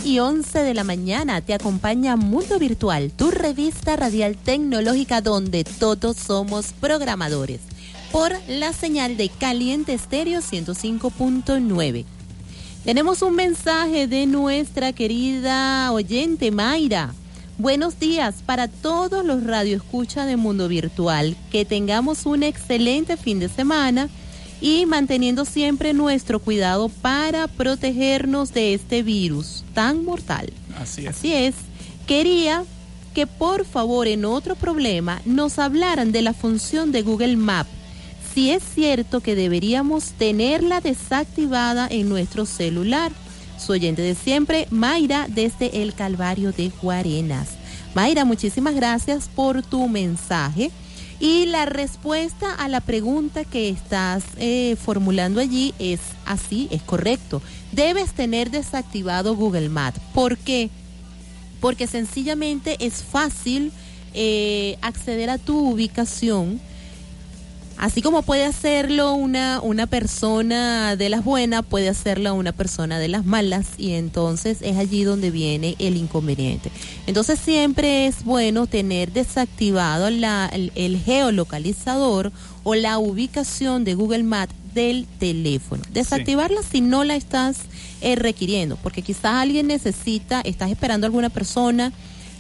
Y 11 de la mañana te acompaña Mundo Virtual, tu revista radial tecnológica donde todos somos programadores, por la señal de Caliente Estéreo 105.9. Tenemos un mensaje de nuestra querida oyente Mayra. Buenos días para todos los radioescuchas de Mundo Virtual. Que tengamos un excelente fin de semana y manteniendo siempre nuestro cuidado para protegernos de este virus tan mortal. Así es. Así es. Quería que por favor en otro problema nos hablaran de la función de Google Maps. Si es cierto que deberíamos tenerla desactivada en nuestro celular. Su oyente de siempre, Mayra, desde el Calvario de Guarenas. Mayra, muchísimas gracias por tu mensaje. Y la respuesta a la pregunta que estás eh, formulando allí es así, es correcto. Debes tener desactivado Google Maps. ¿Por qué? Porque sencillamente es fácil eh, acceder a tu ubicación. Así como puede hacerlo una, una persona de las buenas, puede hacerlo una persona de las malas y entonces es allí donde viene el inconveniente. Entonces siempre es bueno tener desactivado la- el, el geolocalizador o la ubicación de Google Maps del teléfono. Desactivarla si no la estás eh, requiriendo, porque quizás alguien necesita, estás esperando a alguna persona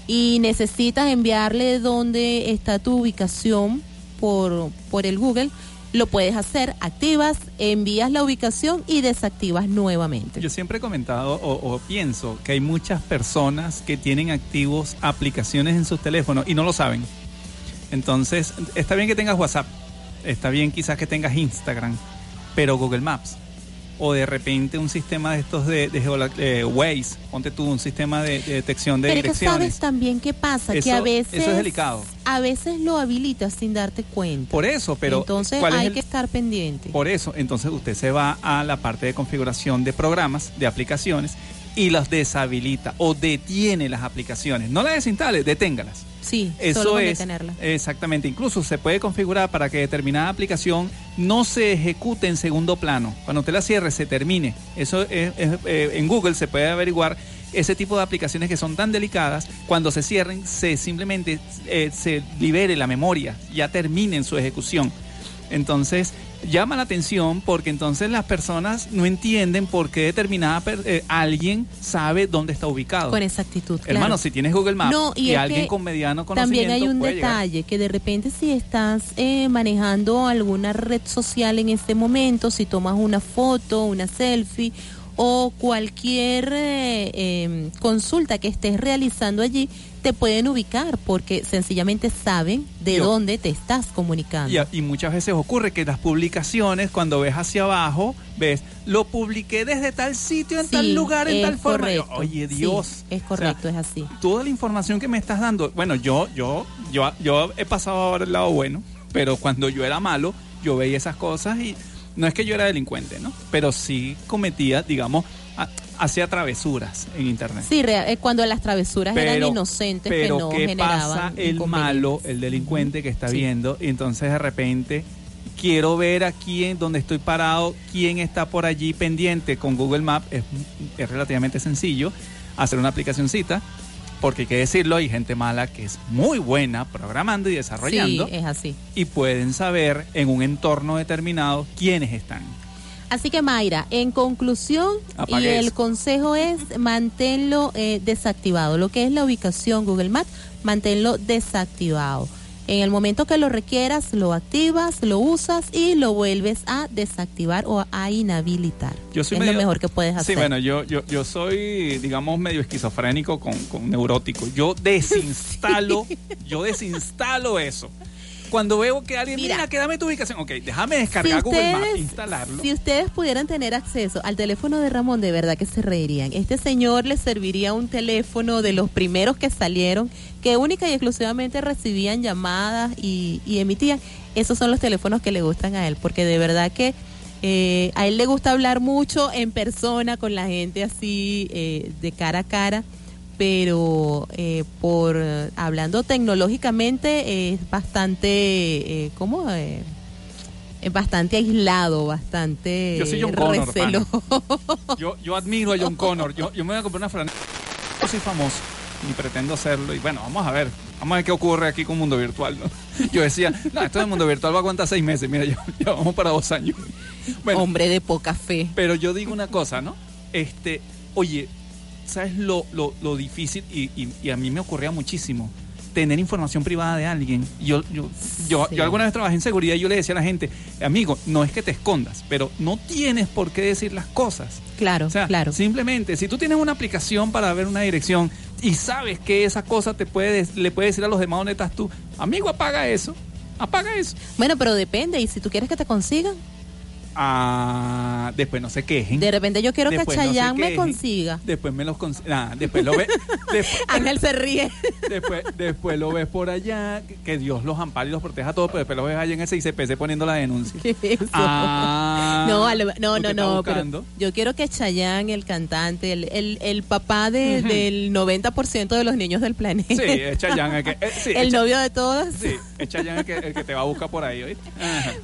y necesitas enviarle dónde está tu ubicación por, por el Google, lo puedes hacer, activas, envías la ubicación y desactivas nuevamente. Yo siempre he comentado o, o pienso que hay muchas personas que tienen activos aplicaciones en sus teléfonos y no lo saben. Entonces, está bien que tengas WhatsApp, está bien quizás que tengas Instagram, pero Google Maps o de repente un sistema de estos de, de eh, Waze, ponte tú un sistema de, de detección de Pero direcciones. sabes también qué pasa, que a veces eso es delicado. a veces lo habilitas sin darte cuenta. Por eso, pero entonces ¿cuál es hay el- que estar pendiente. Por eso, entonces usted se va a la parte de configuración de programas, de aplicaciones, y las deshabilita o detiene las aplicaciones. No las desinstale, deténgalas. Sí, Eso solo es detenerla. exactamente. Incluso se puede configurar para que determinada aplicación no se ejecute en segundo plano. Cuando usted la cierre, se termine. Eso es, es- eh, en Google se puede averiguar ese tipo de aplicaciones que son tan delicadas. Cuando se cierren, se simplemente eh, se libere la memoria, ya terminen su ejecución. Entonces llama la atención porque entonces las personas no entienden por qué determinada per- eh, alguien sabe dónde está ubicado. Con exactitud. claro. Hermano, si tienes Google Maps No, y alguien con mediano conocimiento También hay un llegar. detalle, que de repente si estás eh, manejando alguna red social en este momento, si tomas una foto, una selfie o cualquier eh, eh, consulta que estés realizando allí, te pueden ubicar porque sencillamente saben de Yo- dónde te estás comunicando. Y, muchas veces ocurre que las publicaciones, cuando ves hacia abajo, ves, lo publiqué desde tal sitio, en Sí, tal lugar, en tal forma. Yo, correcto. Oye, Sí, Dios. es O sea, correcto, es así. toda la información que me estás dando, bueno, yo, yo, yo, yo he pasado ahora el lado bueno, pero cuando yo era malo, yo veía esas cosas y no es que yo era delincuente, ¿no? Pero sí cometía, digamos, hacía travesuras en internet. Sí, eh, cuando las travesuras eran inocentes pero que no ¿qué generaban pasa el malo, el delincuente que está Sí. viendo? Y entonces de repente quiero ver aquí en donde estoy parado, quién está por allí pendiente con Google Maps. Es, es relativamente sencillo hacer una aplicacioncita, porque hay que decirlo, hay gente mala que es muy buena programando y desarrollando Sí, es así. y pueden saber en un entorno determinado quiénes están. Así que Mayra, en conclusión, Apague y el eso. consejo es manténlo eh, desactivado. Lo que es la ubicación Google Maps, manténlo desactivado. En el momento que lo requieras, lo activas, lo usas y lo vuelves a desactivar o a inhabilitar. Yo soy es medio- lo mejor que puedes hacer. Sí, bueno, yo, yo, yo soy, digamos, medio esquizofrénico con, con neurótico. Yo desinstalo, yo desinstalo eso. Cuando veo que alguien, mira, Mira. que dame tu ubicación. Ok, déjame descargar Google Maps, instalarlo. si ustedes pudieran tener acceso al teléfono de Ramón, de verdad que se reirían. Este señor le serviría un teléfono de los primeros que salieron, que única y exclusivamente recibían llamadas y, y emitían. Esos son los teléfonos que le gustan a él, porque de verdad que eh, a él le gusta hablar mucho en persona con la gente así, eh, de cara a cara pero eh, por hablando tecnológicamente es bastante, eh, ¿cómo? Eh, Es bastante aislado, bastante Yo soy John Connor, recelo. Yo, yo admiro a John Connor. Yo, yo me voy a comprar una franela. Yo soy famoso y pretendo serlo. Y bueno, vamos a ver. Vamos a ver qué ocurre aquí con Mundo Virtual. ¿no? Yo decía, no, esto de Mundo Virtual va a aguantar seis meses. Mira, ya, ya vamos para dos años. Bueno, Hombre de poca fe. pero yo digo una cosa, ¿no? Este, oye, ¿sabes lo, lo, lo difícil? Y, y- y a mí me ocurría muchísimo. Tener información privada de alguien. Yo, yo, yo, Sí. yo alguna vez trabajé en seguridad y yo le decía a la gente, amigo, no es que te escondas, pero no tienes por qué decir las cosas. Claro, O sea, claro. simplemente, si tú tienes una aplicación para ver una dirección y sabes que esa cosa te puede, le puede decir a los demás dónde estás tú, amigo, apaga eso. Apaga eso. Bueno, pero depende. ¿Y si tú quieres que te consigan? Ah, después no se quejen. De repente yo quiero Después que no Chayanne me consiga. Después me los cons- ah, después lo ve, después, Ángel se ríe. después, después lo ves por allá, que, que Dios los ampare y los proteja a todos, pero después lo ves allá en el CICPC poniendo la denuncia. ¿Qué es eso? Ah, no, lo- no, no, no, pero yo quiero que Chayanne, el cantante, el, el, el papá de- del 90% de los niños del planeta, Sí, es Chayanne el que, eh, sí, el novio de todos. Sí, es Chayanne el que, el que te va a buscar por ahí, ¿oíste?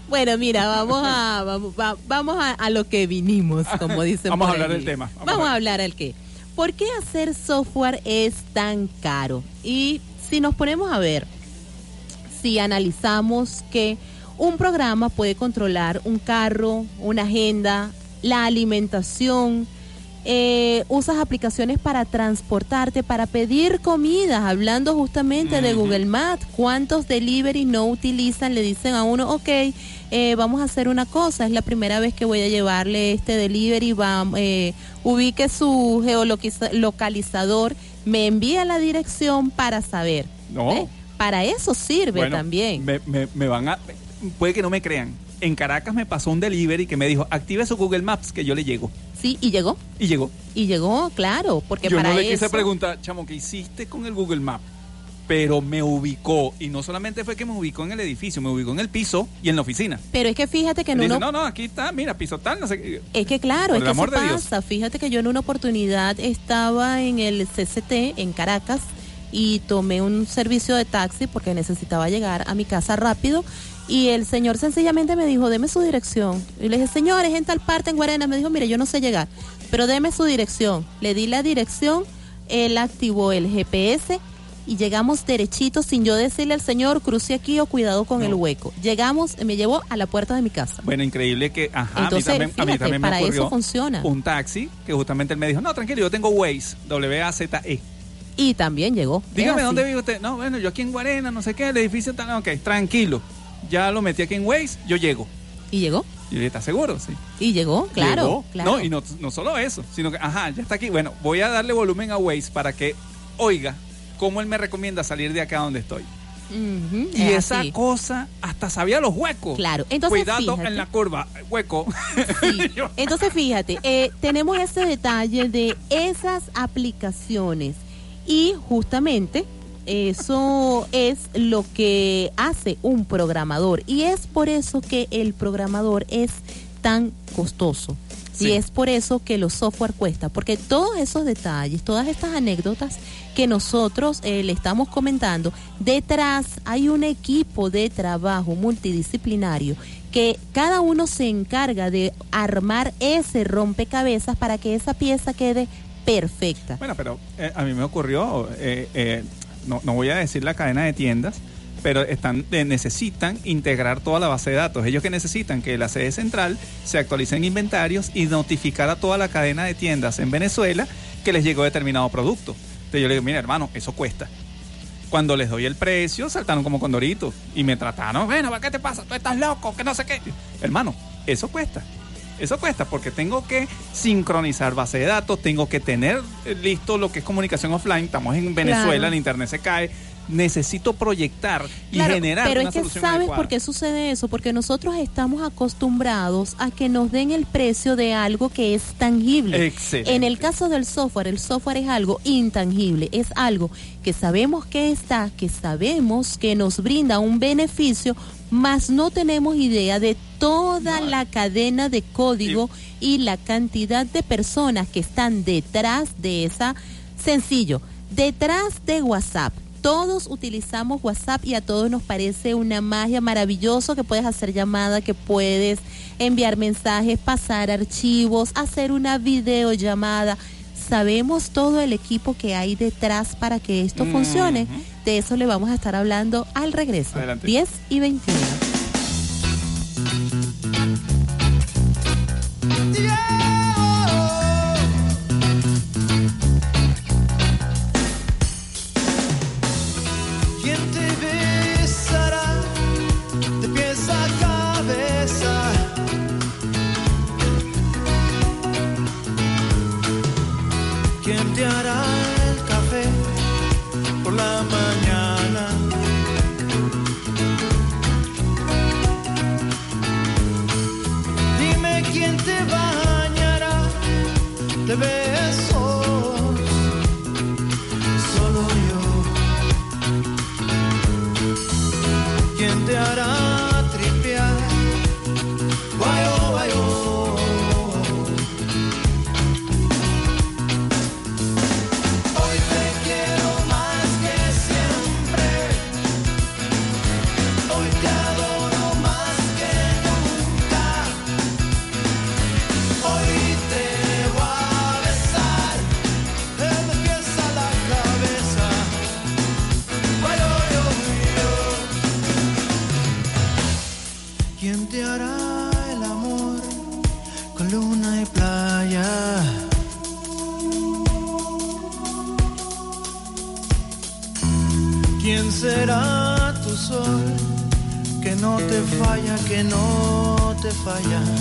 Bueno, mira, vamos a vamos, va- vamos a, a lo que vinimos, como dicen. Vamos a hablar del tema, vamos Vamos, a hablar al qué. ¿Por qué hacer software es tan caro? Y si nos ponemos a ver, si analizamos que un programa puede controlar un carro, una agenda, la alimentación, eh, usas aplicaciones para transportarte, para pedir comida, hablando justamente de Google Maps, ¿cuántos delivery no utilizan? Le dicen a uno, ok, eh, vamos a hacer una cosa, es la primera vez que voy a llevarle este delivery, va, eh, ubique su geolocalizador, me envía la dirección para saber. No. ¿eh? Para eso sirve Bueno, también. Me, me- me van a. Puede que no me crean. En Caracas me pasó un delivery que me dijo: active su Google Maps, que yo le llego. Sí, y llegó. Y llegó. Y llegó, claro, porque yo para no le quise eso- preguntar, chamo, ¿qué hiciste con el Google Maps? Pero me ubicó. Y no solamente fue que me ubicó en el edificio, me ubicó en el piso y en la oficina. Pero es que fíjate que en uno... no, no, aquí está, mira, piso tal, no sé qué. Es que claro, Por es el que amor eso de Dios. pasa. Fíjate que yo en una oportunidad estaba en el CCT en Caracas y tomé un servicio de taxi porque necesitaba llegar a mi casa rápido y el señor sencillamente me dijo, deme su dirección. Y le dije, señor, es en tal parte en Guarena. Me dijo, mire, yo no sé llegar, pero deme su dirección. Le di la dirección, él activó el GPS y llegamos derechito sin yo decirle al señor, cruce aquí o cuidado con No. el hueco. Llegamos, me llevó a la puerta de mi casa. Bueno, increíble que, ajá, Entonces, a mí también, a mí fíjate, también para me ocurrió eso funciona. un taxi que justamente él me dijo, no, tranquilo, yo tengo Waze, W-A-Z-E. Y también llegó. Dígame dónde vive usted. No, bueno, yo aquí en Guarena, no sé qué, el edificio tal. Ok, tranquilo. Ya lo metí aquí en Waze, yo llego. Y llegó. Y ¿estás seguro? Sí. Y llegó, claro. Llegó. claro. No, y no, no solo eso, sino que, ajá, ya está aquí. Bueno, voy a darle volumen a Waze para que oiga cómo él me recomienda salir de acá donde estoy. Y es esa así. cosa hasta sabía los huecos. Claro, entonces Cuidado fíjate. en la curva, hueco. Sí. Entonces, fíjate, eh, tenemos ese detalle de esas aplicaciones y justamente eso es lo que hace un programador y es por eso que el programador es tan costoso. Sí. Y es por eso que los software cuesta, porque todos esos detalles, todas estas anécdotas que nosotros eh, le estamos comentando, detrás hay un equipo de trabajo multidisciplinario que cada uno se encarga de armar ese rompecabezas para que esa pieza quede perfecta. Bueno, pero eh, a mí me ocurrió, eh, eh, no, no voy a decir la cadena de tiendas, pero están eh, necesitan integrar toda la base de datos. Ellos que necesitan que la sede central se actualice en inventarios y notificar a toda la cadena de tiendas en Venezuela que les llegó determinado producto. Entonces yo le digo, mira hermano, eso cuesta. Cuando les doy el precio, saltaron como condoritos y me trataron, bueno, ¿qué te pasa? Tú estás loco, que no sé qué. Hermano, eso cuesta. Eso cuesta porque tengo que sincronizar base de datos, tengo que tener eh, listo lo que es comunicación offline. Estamos en Venezuela, Claro. el internet se cae. Necesito proyectar y Claro, generar pero una es que solución sabes adecuada. por qué sucede eso, porque nosotros estamos acostumbrados a que nos den el precio de algo que es tangible. Excelente. En el caso del software, el software es algo intangible, es algo que sabemos que está, que sabemos que nos brinda un beneficio, mas no tenemos idea de toda la cadena de código y la cantidad de personas que están detrás de esa sencillo, detrás de WhatsApp todos utilizamos WhatsApp y a todos nos parece una magia maravillosa que puedes hacer llamada, que puedes enviar mensajes, pasar archivos, hacer una videollamada. Sabemos todo el equipo que hay detrás para que esto mm, funcione. De eso le vamos a estar hablando al regreso. Adelante. 10 y 21. 发芽。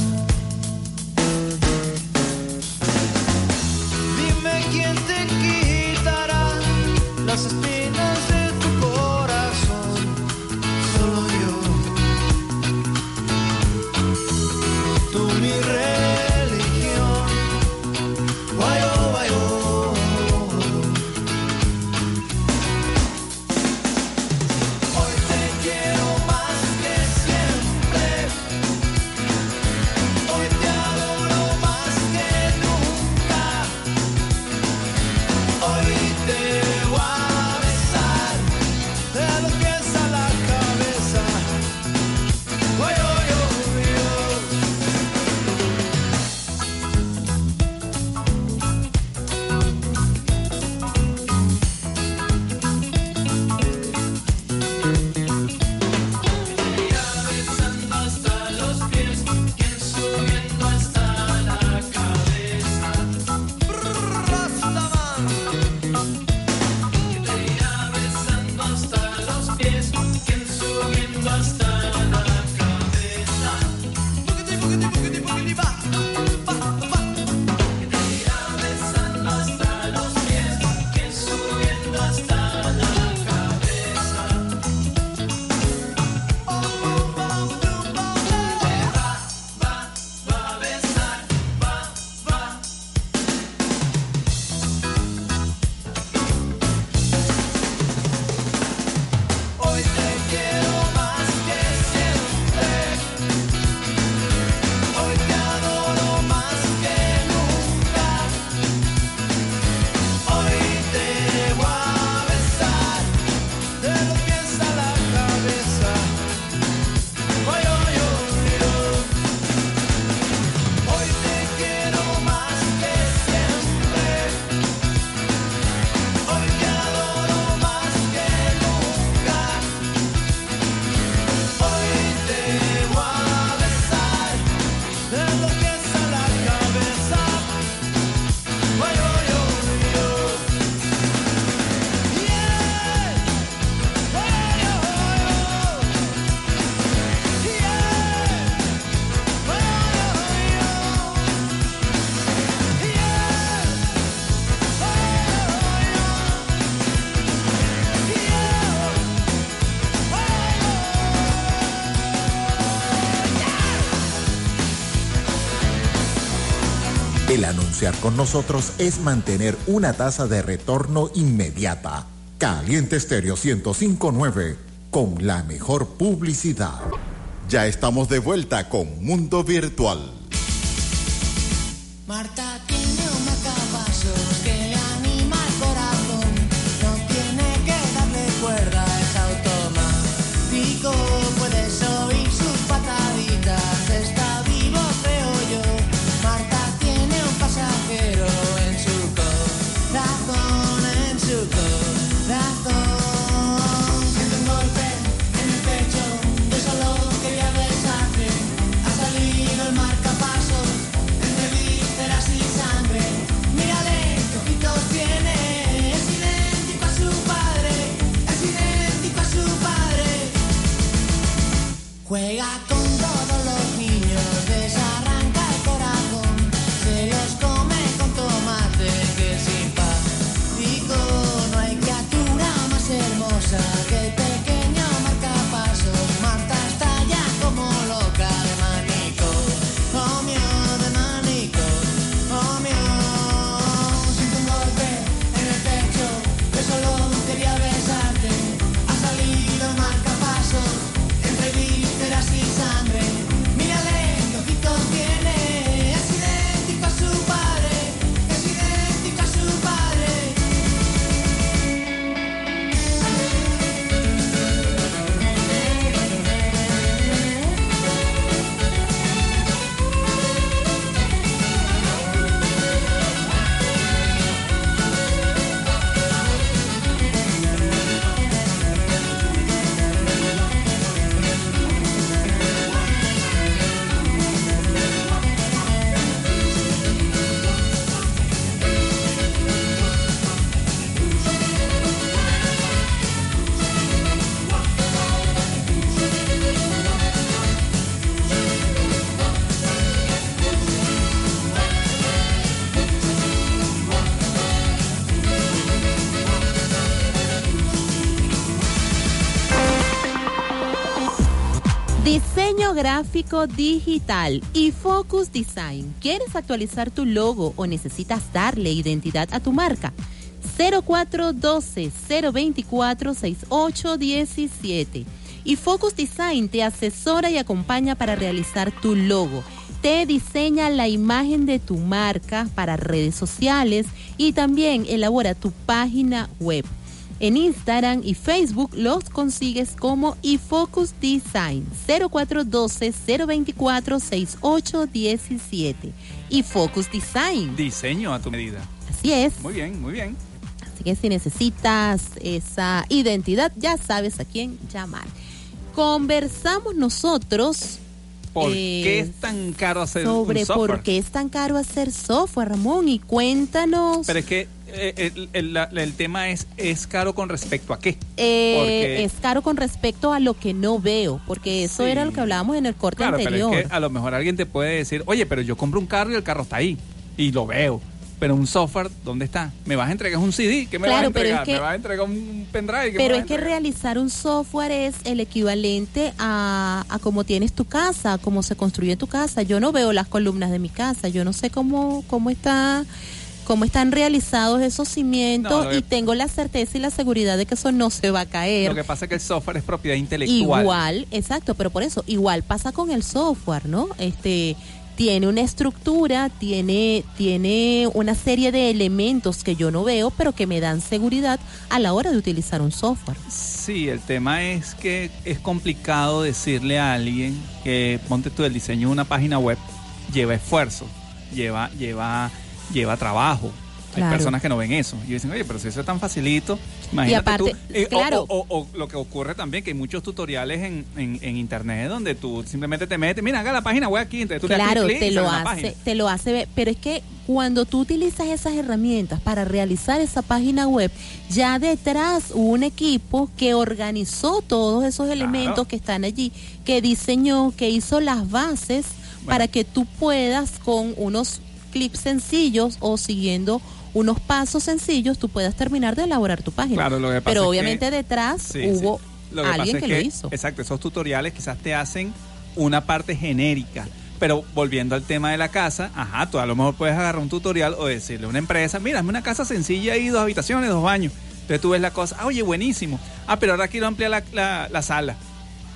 con nosotros es mantener una tasa de retorno inmediata. Caliente Estéreo 1059 con la mejor publicidad. Ya estamos de vuelta con Mundo Virtual. Gráfico digital y Focus Design. ¿Quieres actualizar tu logo o necesitas darle identidad a tu marca? 0412-024-6817. Y Focus Design te asesora y acompaña para realizar tu logo. Te diseña la imagen de tu marca para redes sociales y también elabora tu página web. En Instagram y Facebook los consigues como iFocus Design 0412-024-6817. iFocus Design. Diseño a tu medida. Así es. Muy bien, muy bien. Así que si necesitas esa identidad, ya sabes a quién llamar. Conversamos nosotros ¿Por Eh, qué es tan caro hacer sobre un software? por qué es tan caro hacer software, Ramón, y cuéntanos. Pero es que eh, el, el- la- el tema es, ¿es caro con respecto a qué? Eh, es caro con respecto a lo que no veo, porque eso Sí. era lo que hablábamos en el corte Claro, pero anterior. es que a lo mejor alguien te puede decir, oye, pero yo compro un carro y el carro está ahí y lo veo. Pero un software, ¿dónde está? ¿Me vas a entregar un CD? ¿Qué me Claro, vas a pero es entregar? que- ¿Me vas a entregar un pendrive? ¿Qué me Pero es que entregar? realizar un software es el equivalente a, a cómo tienes tu casa, cómo se construye tu casa. Yo no veo las columnas de mi casa, yo no sé cómo, cómo está cómo están realizados esos cimientos No, lo que- y tengo la certeza y la seguridad de que eso no se va a caer. Lo que pasa es que el software es propiedad intelectual. Igual, exacto, pero por eso, igual pasa con el software, ¿no? Este tiene una estructura, tiene, tiene una serie de elementos que yo no veo, pero que me dan seguridad a la hora de utilizar un software. Sí, el tema es que es complicado decirle a alguien que ponte tú el diseño de una página web lleva esfuerzo, lleva, lleva, lleva trabajo. Claro. Hay personas que no ven eso y dicen, oye, pero si eso es tan facilito, imagínate aparte, tú. Eh, o- claro. O, o- o lo que ocurre también, que hay muchos tutoriales en, en- en internet donde tú simplemente te metes, mira, haga la página web aquí, entonces tú Claro, y te lo hace, te lo hace ver, pero es que cuando tú utilizas esas herramientas para realizar esa página web, ya detrás hubo un equipo que organizó todos esos elementos que están allí, que diseñó, que hizo las bases para que tú puedas con unos clips sencillos o siguiendo unos pasos sencillos, tú puedas terminar de elaborar tu página. Claro, lo que pasa pero es obviamente que- detrás Sí, hubo sí. Lo que alguien pasa que, es lo hizo. Exacto, esos tutoriales quizás te hacen una parte genérica. Pero volviendo al tema de la casa, ajá, tú a lo mejor puedes agarrar un tutorial o decirle a una empresa, mira, es una casa sencilla y dos habitaciones, dos baños. Entonces tú ves la cosa, ah, oye, buenísimo. Ah, pero ahora quiero ampliar la, la- la sala.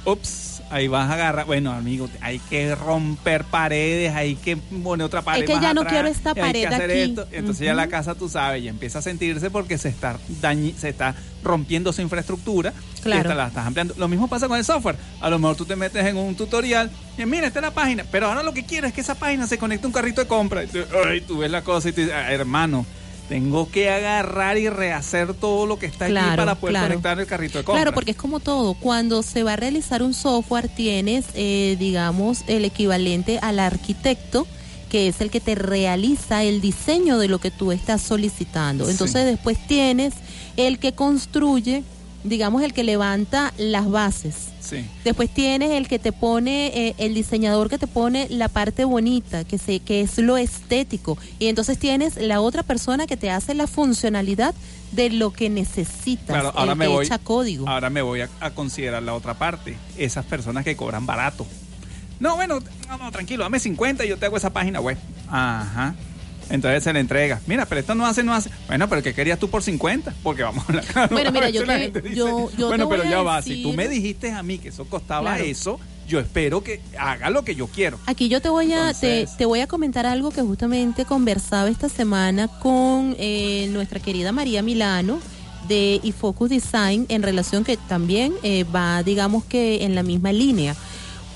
Ups, ahí vas a agarrar. Bueno, amigo, hay que romper paredes, hay que poner otra pared. que más ya no quiero esta y hay que pared hacer aquí. esto. Entonces ya Ujú. la casa, tú sabes, ya empieza a sentirse porque se está, dañi- se está rompiendo su infraestructura. Claro. Y esta la estás ampliando. Lo mismo pasa con el software. A lo mejor tú te metes en un tutorial y mira, esta es la página. Pero ahora lo que quiero es que esa página se conecte a un carrito de compra. Y tú, ay, tú ves la cosa y tú dices, "Ah, hermano, tengo que agarrar y rehacer todo lo que está aquí Claro, para poder claro. conectar el carrito de compra. Claro, porque es como todo. Cuando se va a realizar un software, tienes, eh, digamos, el equivalente al arquitecto, que es el que te realiza el diseño de lo que tú estás solicitando. Sí. Entonces, después tienes el que construye, digamos, el que levanta las bases. Sí. Después tienes el que te pone, eh, el diseñador que te pone la parte bonita, que, se, que es lo estético. Y entonces tienes la otra persona que te hace la funcionalidad de lo que necesitas, Claro, ahora el me que voy, echa código. ahora me voy a, a considerar la otra parte. Esas personas que cobran barato. No, bueno, no, no, tranquilo, dame 50 y yo te hago esa página web. Ajá. Entonces se le entrega. Mira, pero esto no hace, no hace. Bueno, pero ¿qué querías tú por 50? Porque vamos a hablar. Bueno, mira, yo la te- dice, yo- yo Bueno, te pero ya a va. Si tú me dijiste a mí que eso costaba Claro. eso, yo espero que haga lo que yo quiero. Aquí yo te voy a te, te voy a comentar algo que justamente conversaba esta semana con eh, nuestra querida María Milano de iFocus Design en relación que también eh, va digamos que en la misma línea.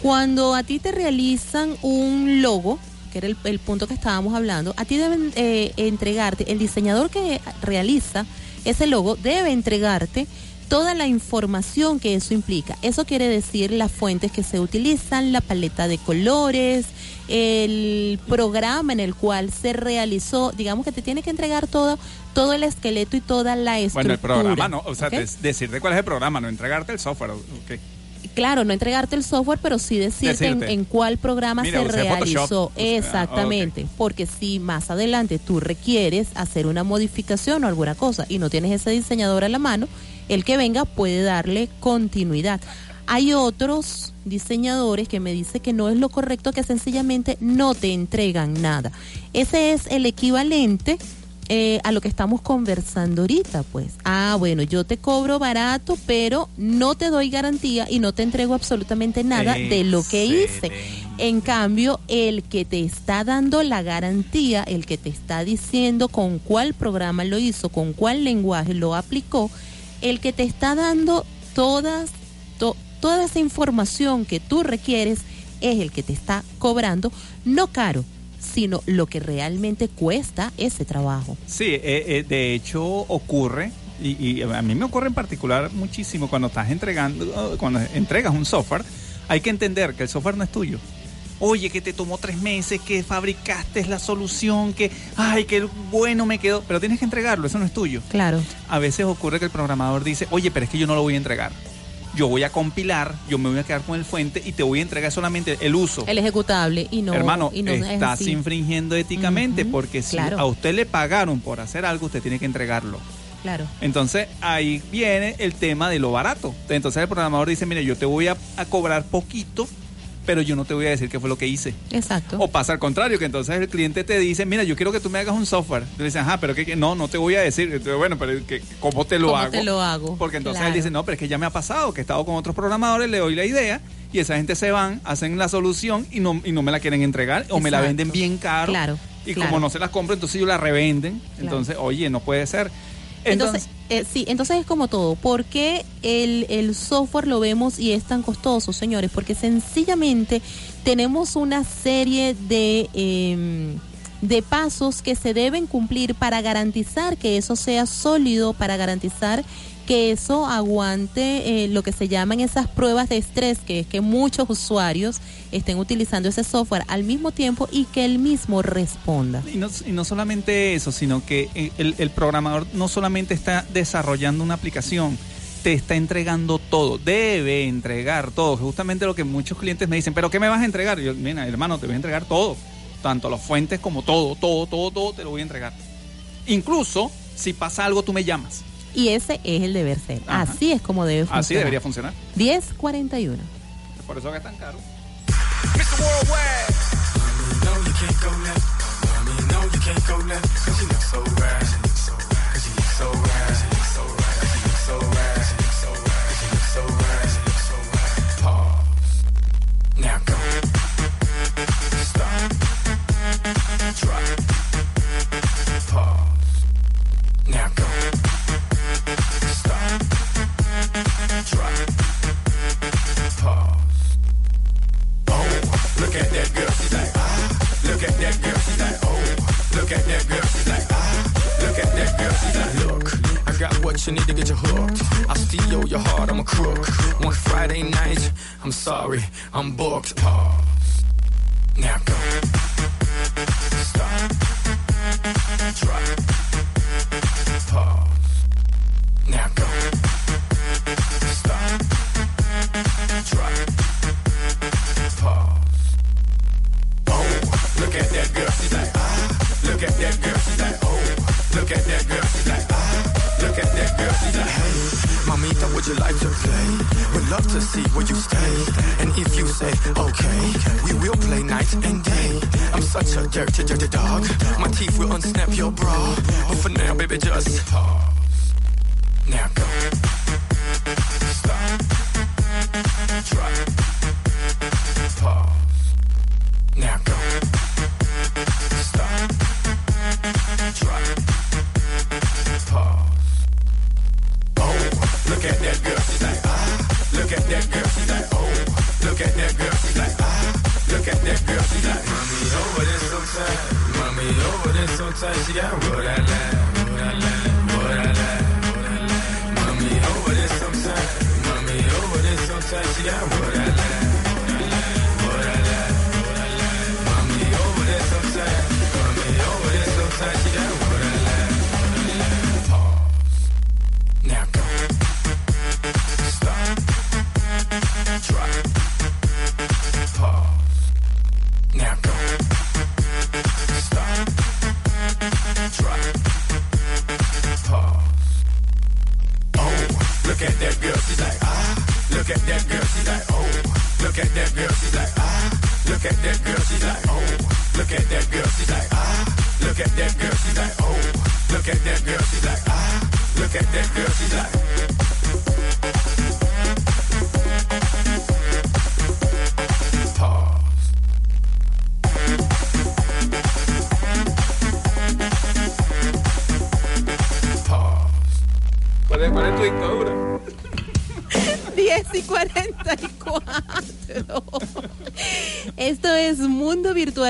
Cuando a ti te realizan un logo, que era el, el punto que estábamos hablando, a ti deben eh, entregarte, el diseñador que realiza ese logo debe entregarte toda la información que eso implica. Eso quiere decir las fuentes que se utilizan, la paleta de colores, el programa en el cual se realizó, digamos que te tiene que entregar todo, todo el esqueleto y toda la Bueno, estructura. el programa no. O sea, decirte cuál es el programa, no entregarte el software. ok. Claro, no entregarte el software, pero sí decirte, en, cuál programa Mira, se realizó. Ah, Exactamente. Porque si más adelante tú requieres hacer una modificación o alguna cosa y no tienes ese diseñador a la mano, el que venga puede darle continuidad. Hay otros diseñadores que me dicen que no es lo correcto, que sencillamente no te entregan nada. Ese es el equivalente eh, a lo que estamos conversando ahorita, pues. Ah, bueno, yo te cobro barato, pero no te doy garantía y no te entrego absolutamente nada de lo que hice. En cambio, el que te está dando la garantía, el que te está diciendo con cuál programa lo hizo, con cuál lenguaje lo aplicó, el que te está dando todas, to- toda esa información que tú requieres es el que te está cobrando, no caro, sino lo que realmente cuesta ese trabajo. Sí, eh, eh, de hecho ocurre, y, y a mí me ocurre en particular muchísimo cuando estás entregando, cuando entregas un software, hay que entender que el software no es tuyo. Oye, que te tomó tres meses, que fabricaste la solución, que, ay, qué bueno me quedó, pero tienes que entregarlo, eso no es tuyo. Claro. A veces ocurre que el programador dice, oye, pero es que yo no lo voy a entregar. Yo voy a compilar, yo me voy a quedar con el fuente y te voy a entregar solamente el uso. El ejecutable y no. Hermano, y no es estás infringiendo éticamente porque si claro. a usted le pagaron por hacer algo, usted tiene que entregarlo. Claro. Entonces ahí viene el tema de lo barato. Entonces el programador dice, mire, yo te voy a, a cobrar poquito, pero yo no te voy a decir qué fue lo que hice. Exacto. O pasa al contrario, que entonces el cliente te dice, mira, yo quiero que tú me hagas un software. Tú le dices, ajá, pero que, no, no te voy a decir. Entonces, bueno, pero que, ¿cómo te lo ¿Cómo hago? te lo hago? Porque entonces Claro. él dice, no, pero es que ya me ha pasado, que he estado con otros programadores, le doy la idea y esa gente se van, hacen la solución y no, y no me la quieren entregar o me la venden bien caro. Claro, Y claro. como no se las compro, entonces ellos la revenden. Entonces, oye, no puede ser. Entonces, eh, sí, entonces es como todo. ¿Por qué el, el software lo vemos y es tan costoso, señores? Porque sencillamente tenemos una serie de, eh, de pasos que se deben cumplir para garantizar que eso sea sólido, para garantizar que eso aguante eh, lo que se llaman esas pruebas de estrés, que es que muchos usuarios estén utilizando ese software al mismo tiempo y que el mismo responda. Y no, y no solamente eso, sino que eh, el, programador no solamente está desarrollando una aplicación, te está entregando todo, debe entregar todo. Justamente lo que muchos clientes me dicen, ¿pero qué me vas a entregar? Yo, mira, hermano, te voy a entregar todo, tanto las fuentes como todo, todo, todo, todo te lo voy a entregar. Incluso si pasa algo, tú me llamas. Y ese es el deber ser. Ajá. Así es como debe funcionar. Así debería funcionar. 1041. Por eso que es tan caro. Mr. Worldwide. No, you can't go left. Mommy, no, you can't go left. Cause you look so right. Cause you look so right.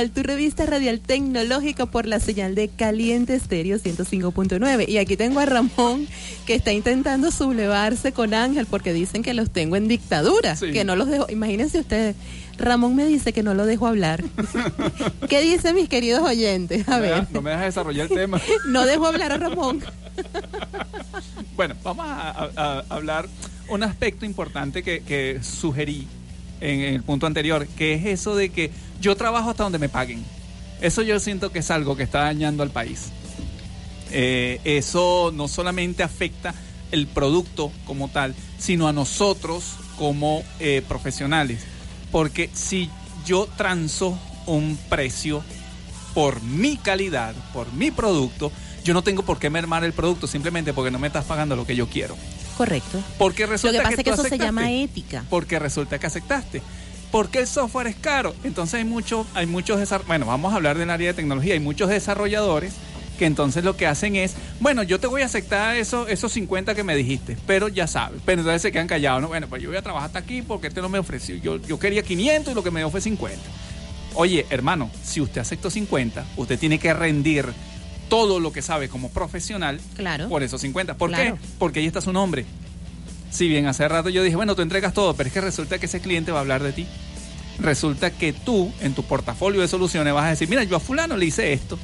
Virtual, tu revista radial tecnológica por la señal de Caliente Estéreo 105.9. Y aquí tengo a Ramón que está intentando sublevarse con Ángel porque dicen que los tengo en dictadura, Sí. que no los dejo. Imagínense ustedes, Ramón me dice que no lo dejo hablar. ¿Qué dicen mis queridos oyentes? A No me ver, No me dejas desarrollar el tema. no dejo hablar a Ramón. Bueno, vamos a, a- a hablar un aspecto importante que, que sugerí en el punto anterior, que es eso de que yo trabajo hasta donde me paguen. Eso yo siento que es algo que está dañando al país. Eh, eso no solamente afecta el producto como tal, sino a nosotros como eh, profesionales. Porque si yo transo un precio por mi calidad, por mi producto, yo no tengo por qué mermar el producto simplemente porque no me estás pagando lo que yo quiero. Correcto. Porque Lo resulta que pasa es que eso se llama ética. Porque resulta que aceptaste. Porque el software es caro. Entonces hay mucho, hay muchos bueno, vamos a hablar del área de tecnología. Hay muchos desarrolladores que entonces lo que hacen es, bueno, yo te voy a aceptar eso, esos 50 que me dijiste, pero ya sabes. Pero entonces se quedan callados, ¿no? Bueno, pues yo voy a trabajar hasta aquí porque este no me ofreció. Yo, yo quería 500 y lo que me dio fue 50. Oye, hermano, si usted aceptó 50, usted tiene que rendir todo lo que sabe como profesional Claro. por esos 50. ¿Por Claro. qué? Porque ahí está su nombre. Si bien hace rato yo dije, bueno, tú entregas todo, pero es que resulta que ese cliente va a hablar de ti. Resulta que tú, en tu portafolio de soluciones, vas a decir, mira, yo a fulano le hice esto.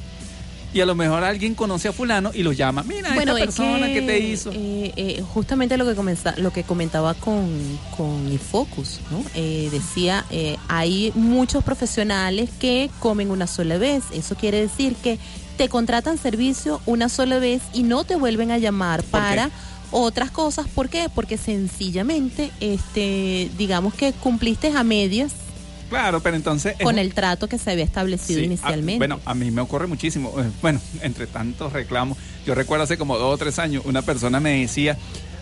Y a lo mejor alguien conoce a fulano y lo llama, mira, Bueno, esta es persona que, que, te hizo. eh, eh, justamente lo que lo que comentaba con, con Ifocus, ¿no? Eh, decía, hay muchos profesionales que comen una sola vez. Eso quiere decir que te contratan servicio una sola vez y no te vuelven a llamar para otras cosas. ¿Por qué? Porque sencillamente, este, digamos que cumpliste a medias Claro, pero entonces... es con un- el trato que se había establecido Sí, inicialmente. a- bueno, a mí me ocurre muchísimo. Eh, Bueno, entre tantos reclamos, yo recuerdo hace como dos o tres años, una persona me decía,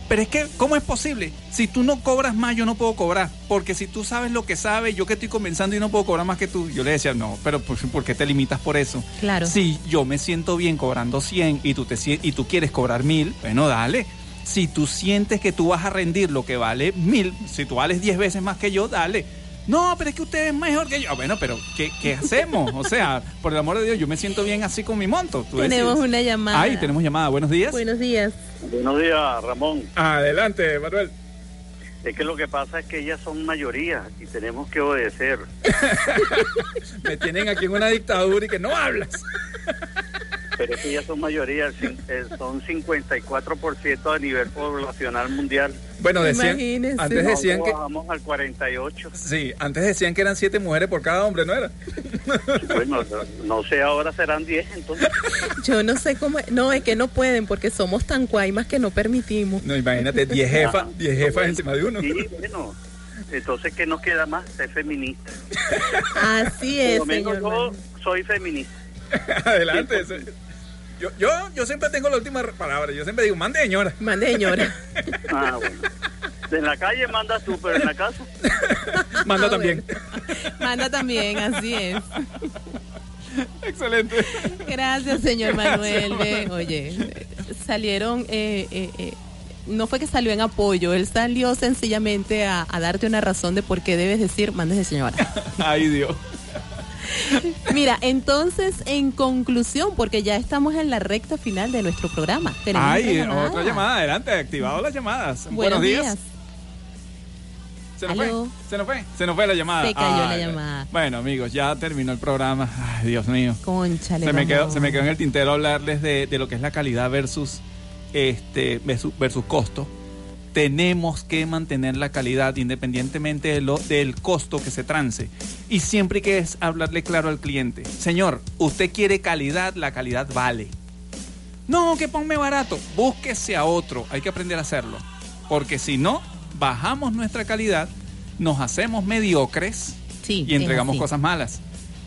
pero es que, ¿cómo es posible? Si tú no cobras más, yo no puedo cobrar. Porque si tú sabes lo que sabes, yo que estoy comenzando y no puedo cobrar más que tú. Yo le decía, no, pero ¿por, por qué te limitas por eso? Claro. Si yo me siento bien cobrando 100 y tú, te, y tú quieres cobrar 1000, bueno, dale. Si tú sientes que tú vas a rendir lo que vale 1000, si tú vales 10 veces más que yo, dale. No, pero es que usted es mejor que yo. Ah, Bueno, pero ¿qué, qué hacemos? O sea, por el amor de Dios, yo me siento bien así con mi monto. Tú Tenemos decides. una llamada. Ay, tenemos llamada. Buenos días. Buenos días. Buenos días, Ramón. Adelante, Manuel. Es que lo que pasa es que ellas son mayoría y tenemos que obedecer. Me tienen aquí en una dictadura y que no hablas. Pero es que ellas son mayoría, son 54% a nivel poblacional mundial. Bueno, decían, Imagínese. antes decían que... Bajamos al 48. Sí, antes decían que eran siete mujeres por cada hombre, ¿no era? Bueno, no sé, ahora serán 10 entonces. Yo no sé cómo. No, es que no pueden porque somos tan cuaimas que no permitimos. No, imagínate, 10 jefas, 10 jefas encima de uno. Sí, bueno. Entonces, ¿qué nos queda más? Ser feminista. Así Por es, lo menos señor. yo soy feminista. Adelante. Yo, yo, yo siempre tengo la última palabra. Yo siempre digo, mande señora. Mande, señora. Ah, bueno. En la calle mandas tú, pero en la casa. Manda Ah, también. Manda también, así es. Excelente. Gracias, señor Manuel. Oye, salieron. eh, eh, eh, no fue que salió en apoyo, él salió sencillamente a, a darte una razón de por qué debes decir, mándese señora. Ay, Dios. Mira, entonces, en conclusión, porque ya estamos en la recta final de nuestro programa. Tenemos Ay, otra llamada. otra llamada. Adelante, activado las llamadas. Buenos, días. Se nos fue. Se nos fue. Se nos fue la llamada. Se cayó la llamada. Bueno, amigos, ya terminó el programa. Ay, Dios mío. Conchale. Se me, quedó, se me quedó en el tintero hablarles de, de lo que es la calidad versus este versus, versus costo. Tenemos que mantener la calidad independientemente de lo, del costo que se trance. Y siempre hay que es hablarle claro al cliente. Señor, usted quiere calidad, la calidad vale. No, que ponme barato. Búsquese a otro. Hay que aprender a hacerlo. Porque si no, bajamos nuestra calidad, nos hacemos mediocres Sí, y entregamos cosas malas.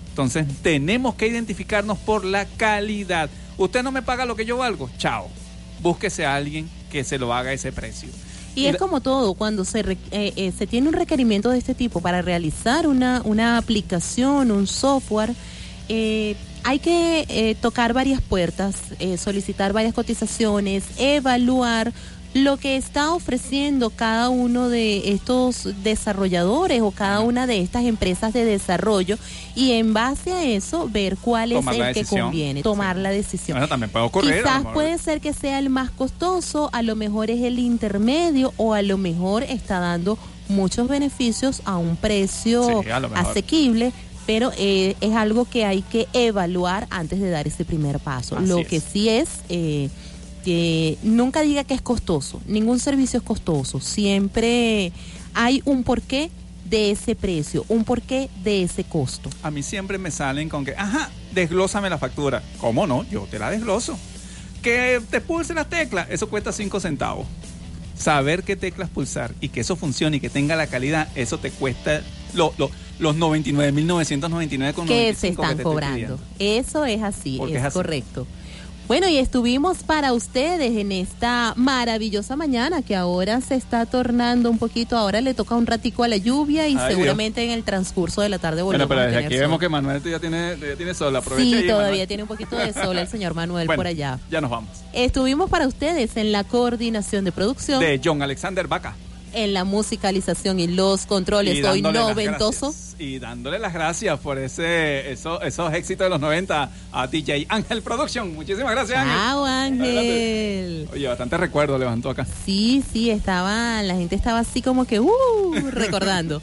Entonces tenemos que identificarnos por la calidad. Usted no me paga lo que yo valgo, chao. Búsquese a alguien que se lo haga a ese precio. Y es como todo, cuando se, re- eh, eh, se tiene un requerimiento de este tipo para realizar una, una aplicación, un software, eh, hay que eh, tocar varias puertas, eh, solicitar varias cotizaciones, evaluar lo que está ofreciendo cada uno de estos desarrolladores o cada una de estas empresas de desarrollo y en base a eso ver cuál es Tomar el que conviene, tomar la decisión. Bueno, también puede ocurrir. Quizás puede ser que sea el más costoso, a lo mejor es el intermedio o a lo mejor está dando muchos beneficios a un precio Sí, a asequible, pero eh, es algo que hay que evaluar antes de dar ese primer paso. Así lo es. que sí es eh, que nunca diga que es costoso, ningún servicio es costoso, siempre hay un porqué de ese precio, un porqué de ese costo. A mí siempre me salen con que, ajá, desglósame la factura. ¿Cómo no? Yo te la desgloso. Que te pulse las teclas, eso cuesta 5 centavos. Saber qué teclas pulsar y que eso funcione y que tenga la calidad, eso te cuesta lo- lo- los 99.999 con que 95 se están estoy cobrando. Eso es así, Porque es, es así. correcto. Bueno, y estuvimos para ustedes en esta maravillosa mañana que ahora se está tornando un poquito, ahora le toca un ratico a la lluvia y Ay, seguramente en el transcurso de la tarde Bueno, volvemos pero a desde aquí sol. vemos que Manuel ya tiene, ya tiene sol. Aprovecha Sí, ahí, todavía Manuel. tiene un poquito de sol el señor Manuel Bueno, por allá. Ya nos vamos. Estuvimos para ustedes en la coordinación de producción, De John Alexander Vaca. En la musicalización y los controles. Y noventoso. gracias. Y dándole las gracias por ese, eso- esos éxitos de los 90 a DJ Ángel Production. Muchísimas gracias, Ángel. Ángel. Oye, bastante recuerdo levantó acá. Sí, sí, estaba, la gente estaba así como que, uh, recordando.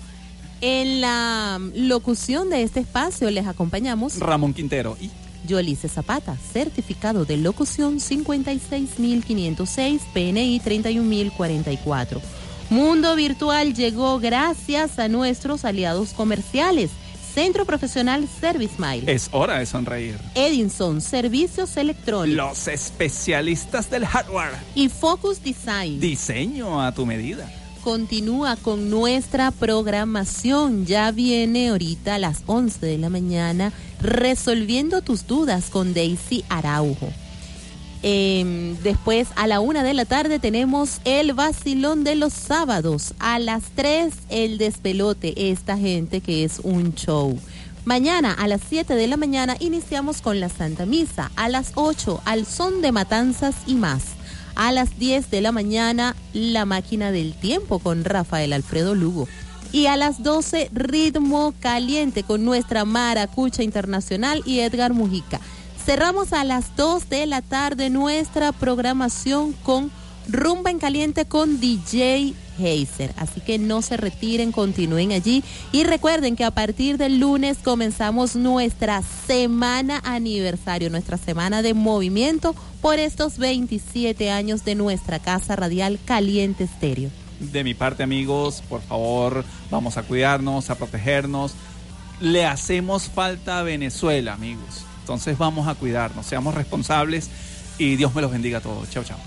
En la locución de este espacio les acompañamos Ramón Quintero. Y Yolice Zapata, certificado de locución 56506, PNI 31044. Mundo Virtual llegó gracias a nuestros aliados comerciales. Centro Profesional Service Mile. es hora de sonreír. Edinson, Servicios Electrónicos. Los especialistas del hardware. Y Focus Design. Diseño a tu medida. continúa con nuestra programación. Ya viene ahorita a las 11 de la mañana resolviendo tus dudas con Daisy Araujo. Em, después a la una de la tarde tenemos el vacilón de los sábados. A las 3 el despelote. Esta gente que es un show. Mañana a las 7 de la mañana iniciamos con la Santa Misa. A las 8 al son de matanzas y más. A las 10 de la mañana, La Máquina del Tiempo con Rafael Alfredo Lugo. Y a las 12, Ritmo Caliente con nuestra Maracucha Internacional y Edgar Mujica. Cerramos a las 2 de la tarde nuestra programación con Rumba en Caliente con DJ Heiser. Así que no se retiren, continúen allí. Y recuerden que a partir del lunes comenzamos nuestra semana aniversario, nuestra semana de movimiento por estos 27 años de nuestra casa radial Caliente Estéreo. De mi parte, amigos, por favor, vamos a cuidarnos, a protegernos. Le hacemos falta a Venezuela, amigos. Entonces vamos a cuidarnos, seamos responsables y Dios me los bendiga a todos. Chao, chao.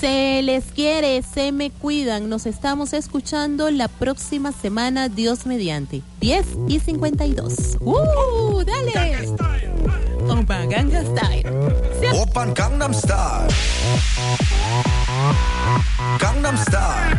Se les quiere, se me cuidan. Nos estamos escuchando la próxima semana, Dios mediante. 10 y 52. ¡Uh! ¡Dale! Opa Gangnam Style. Opa Gangnam Style. Gangnam Style.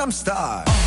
I'm star.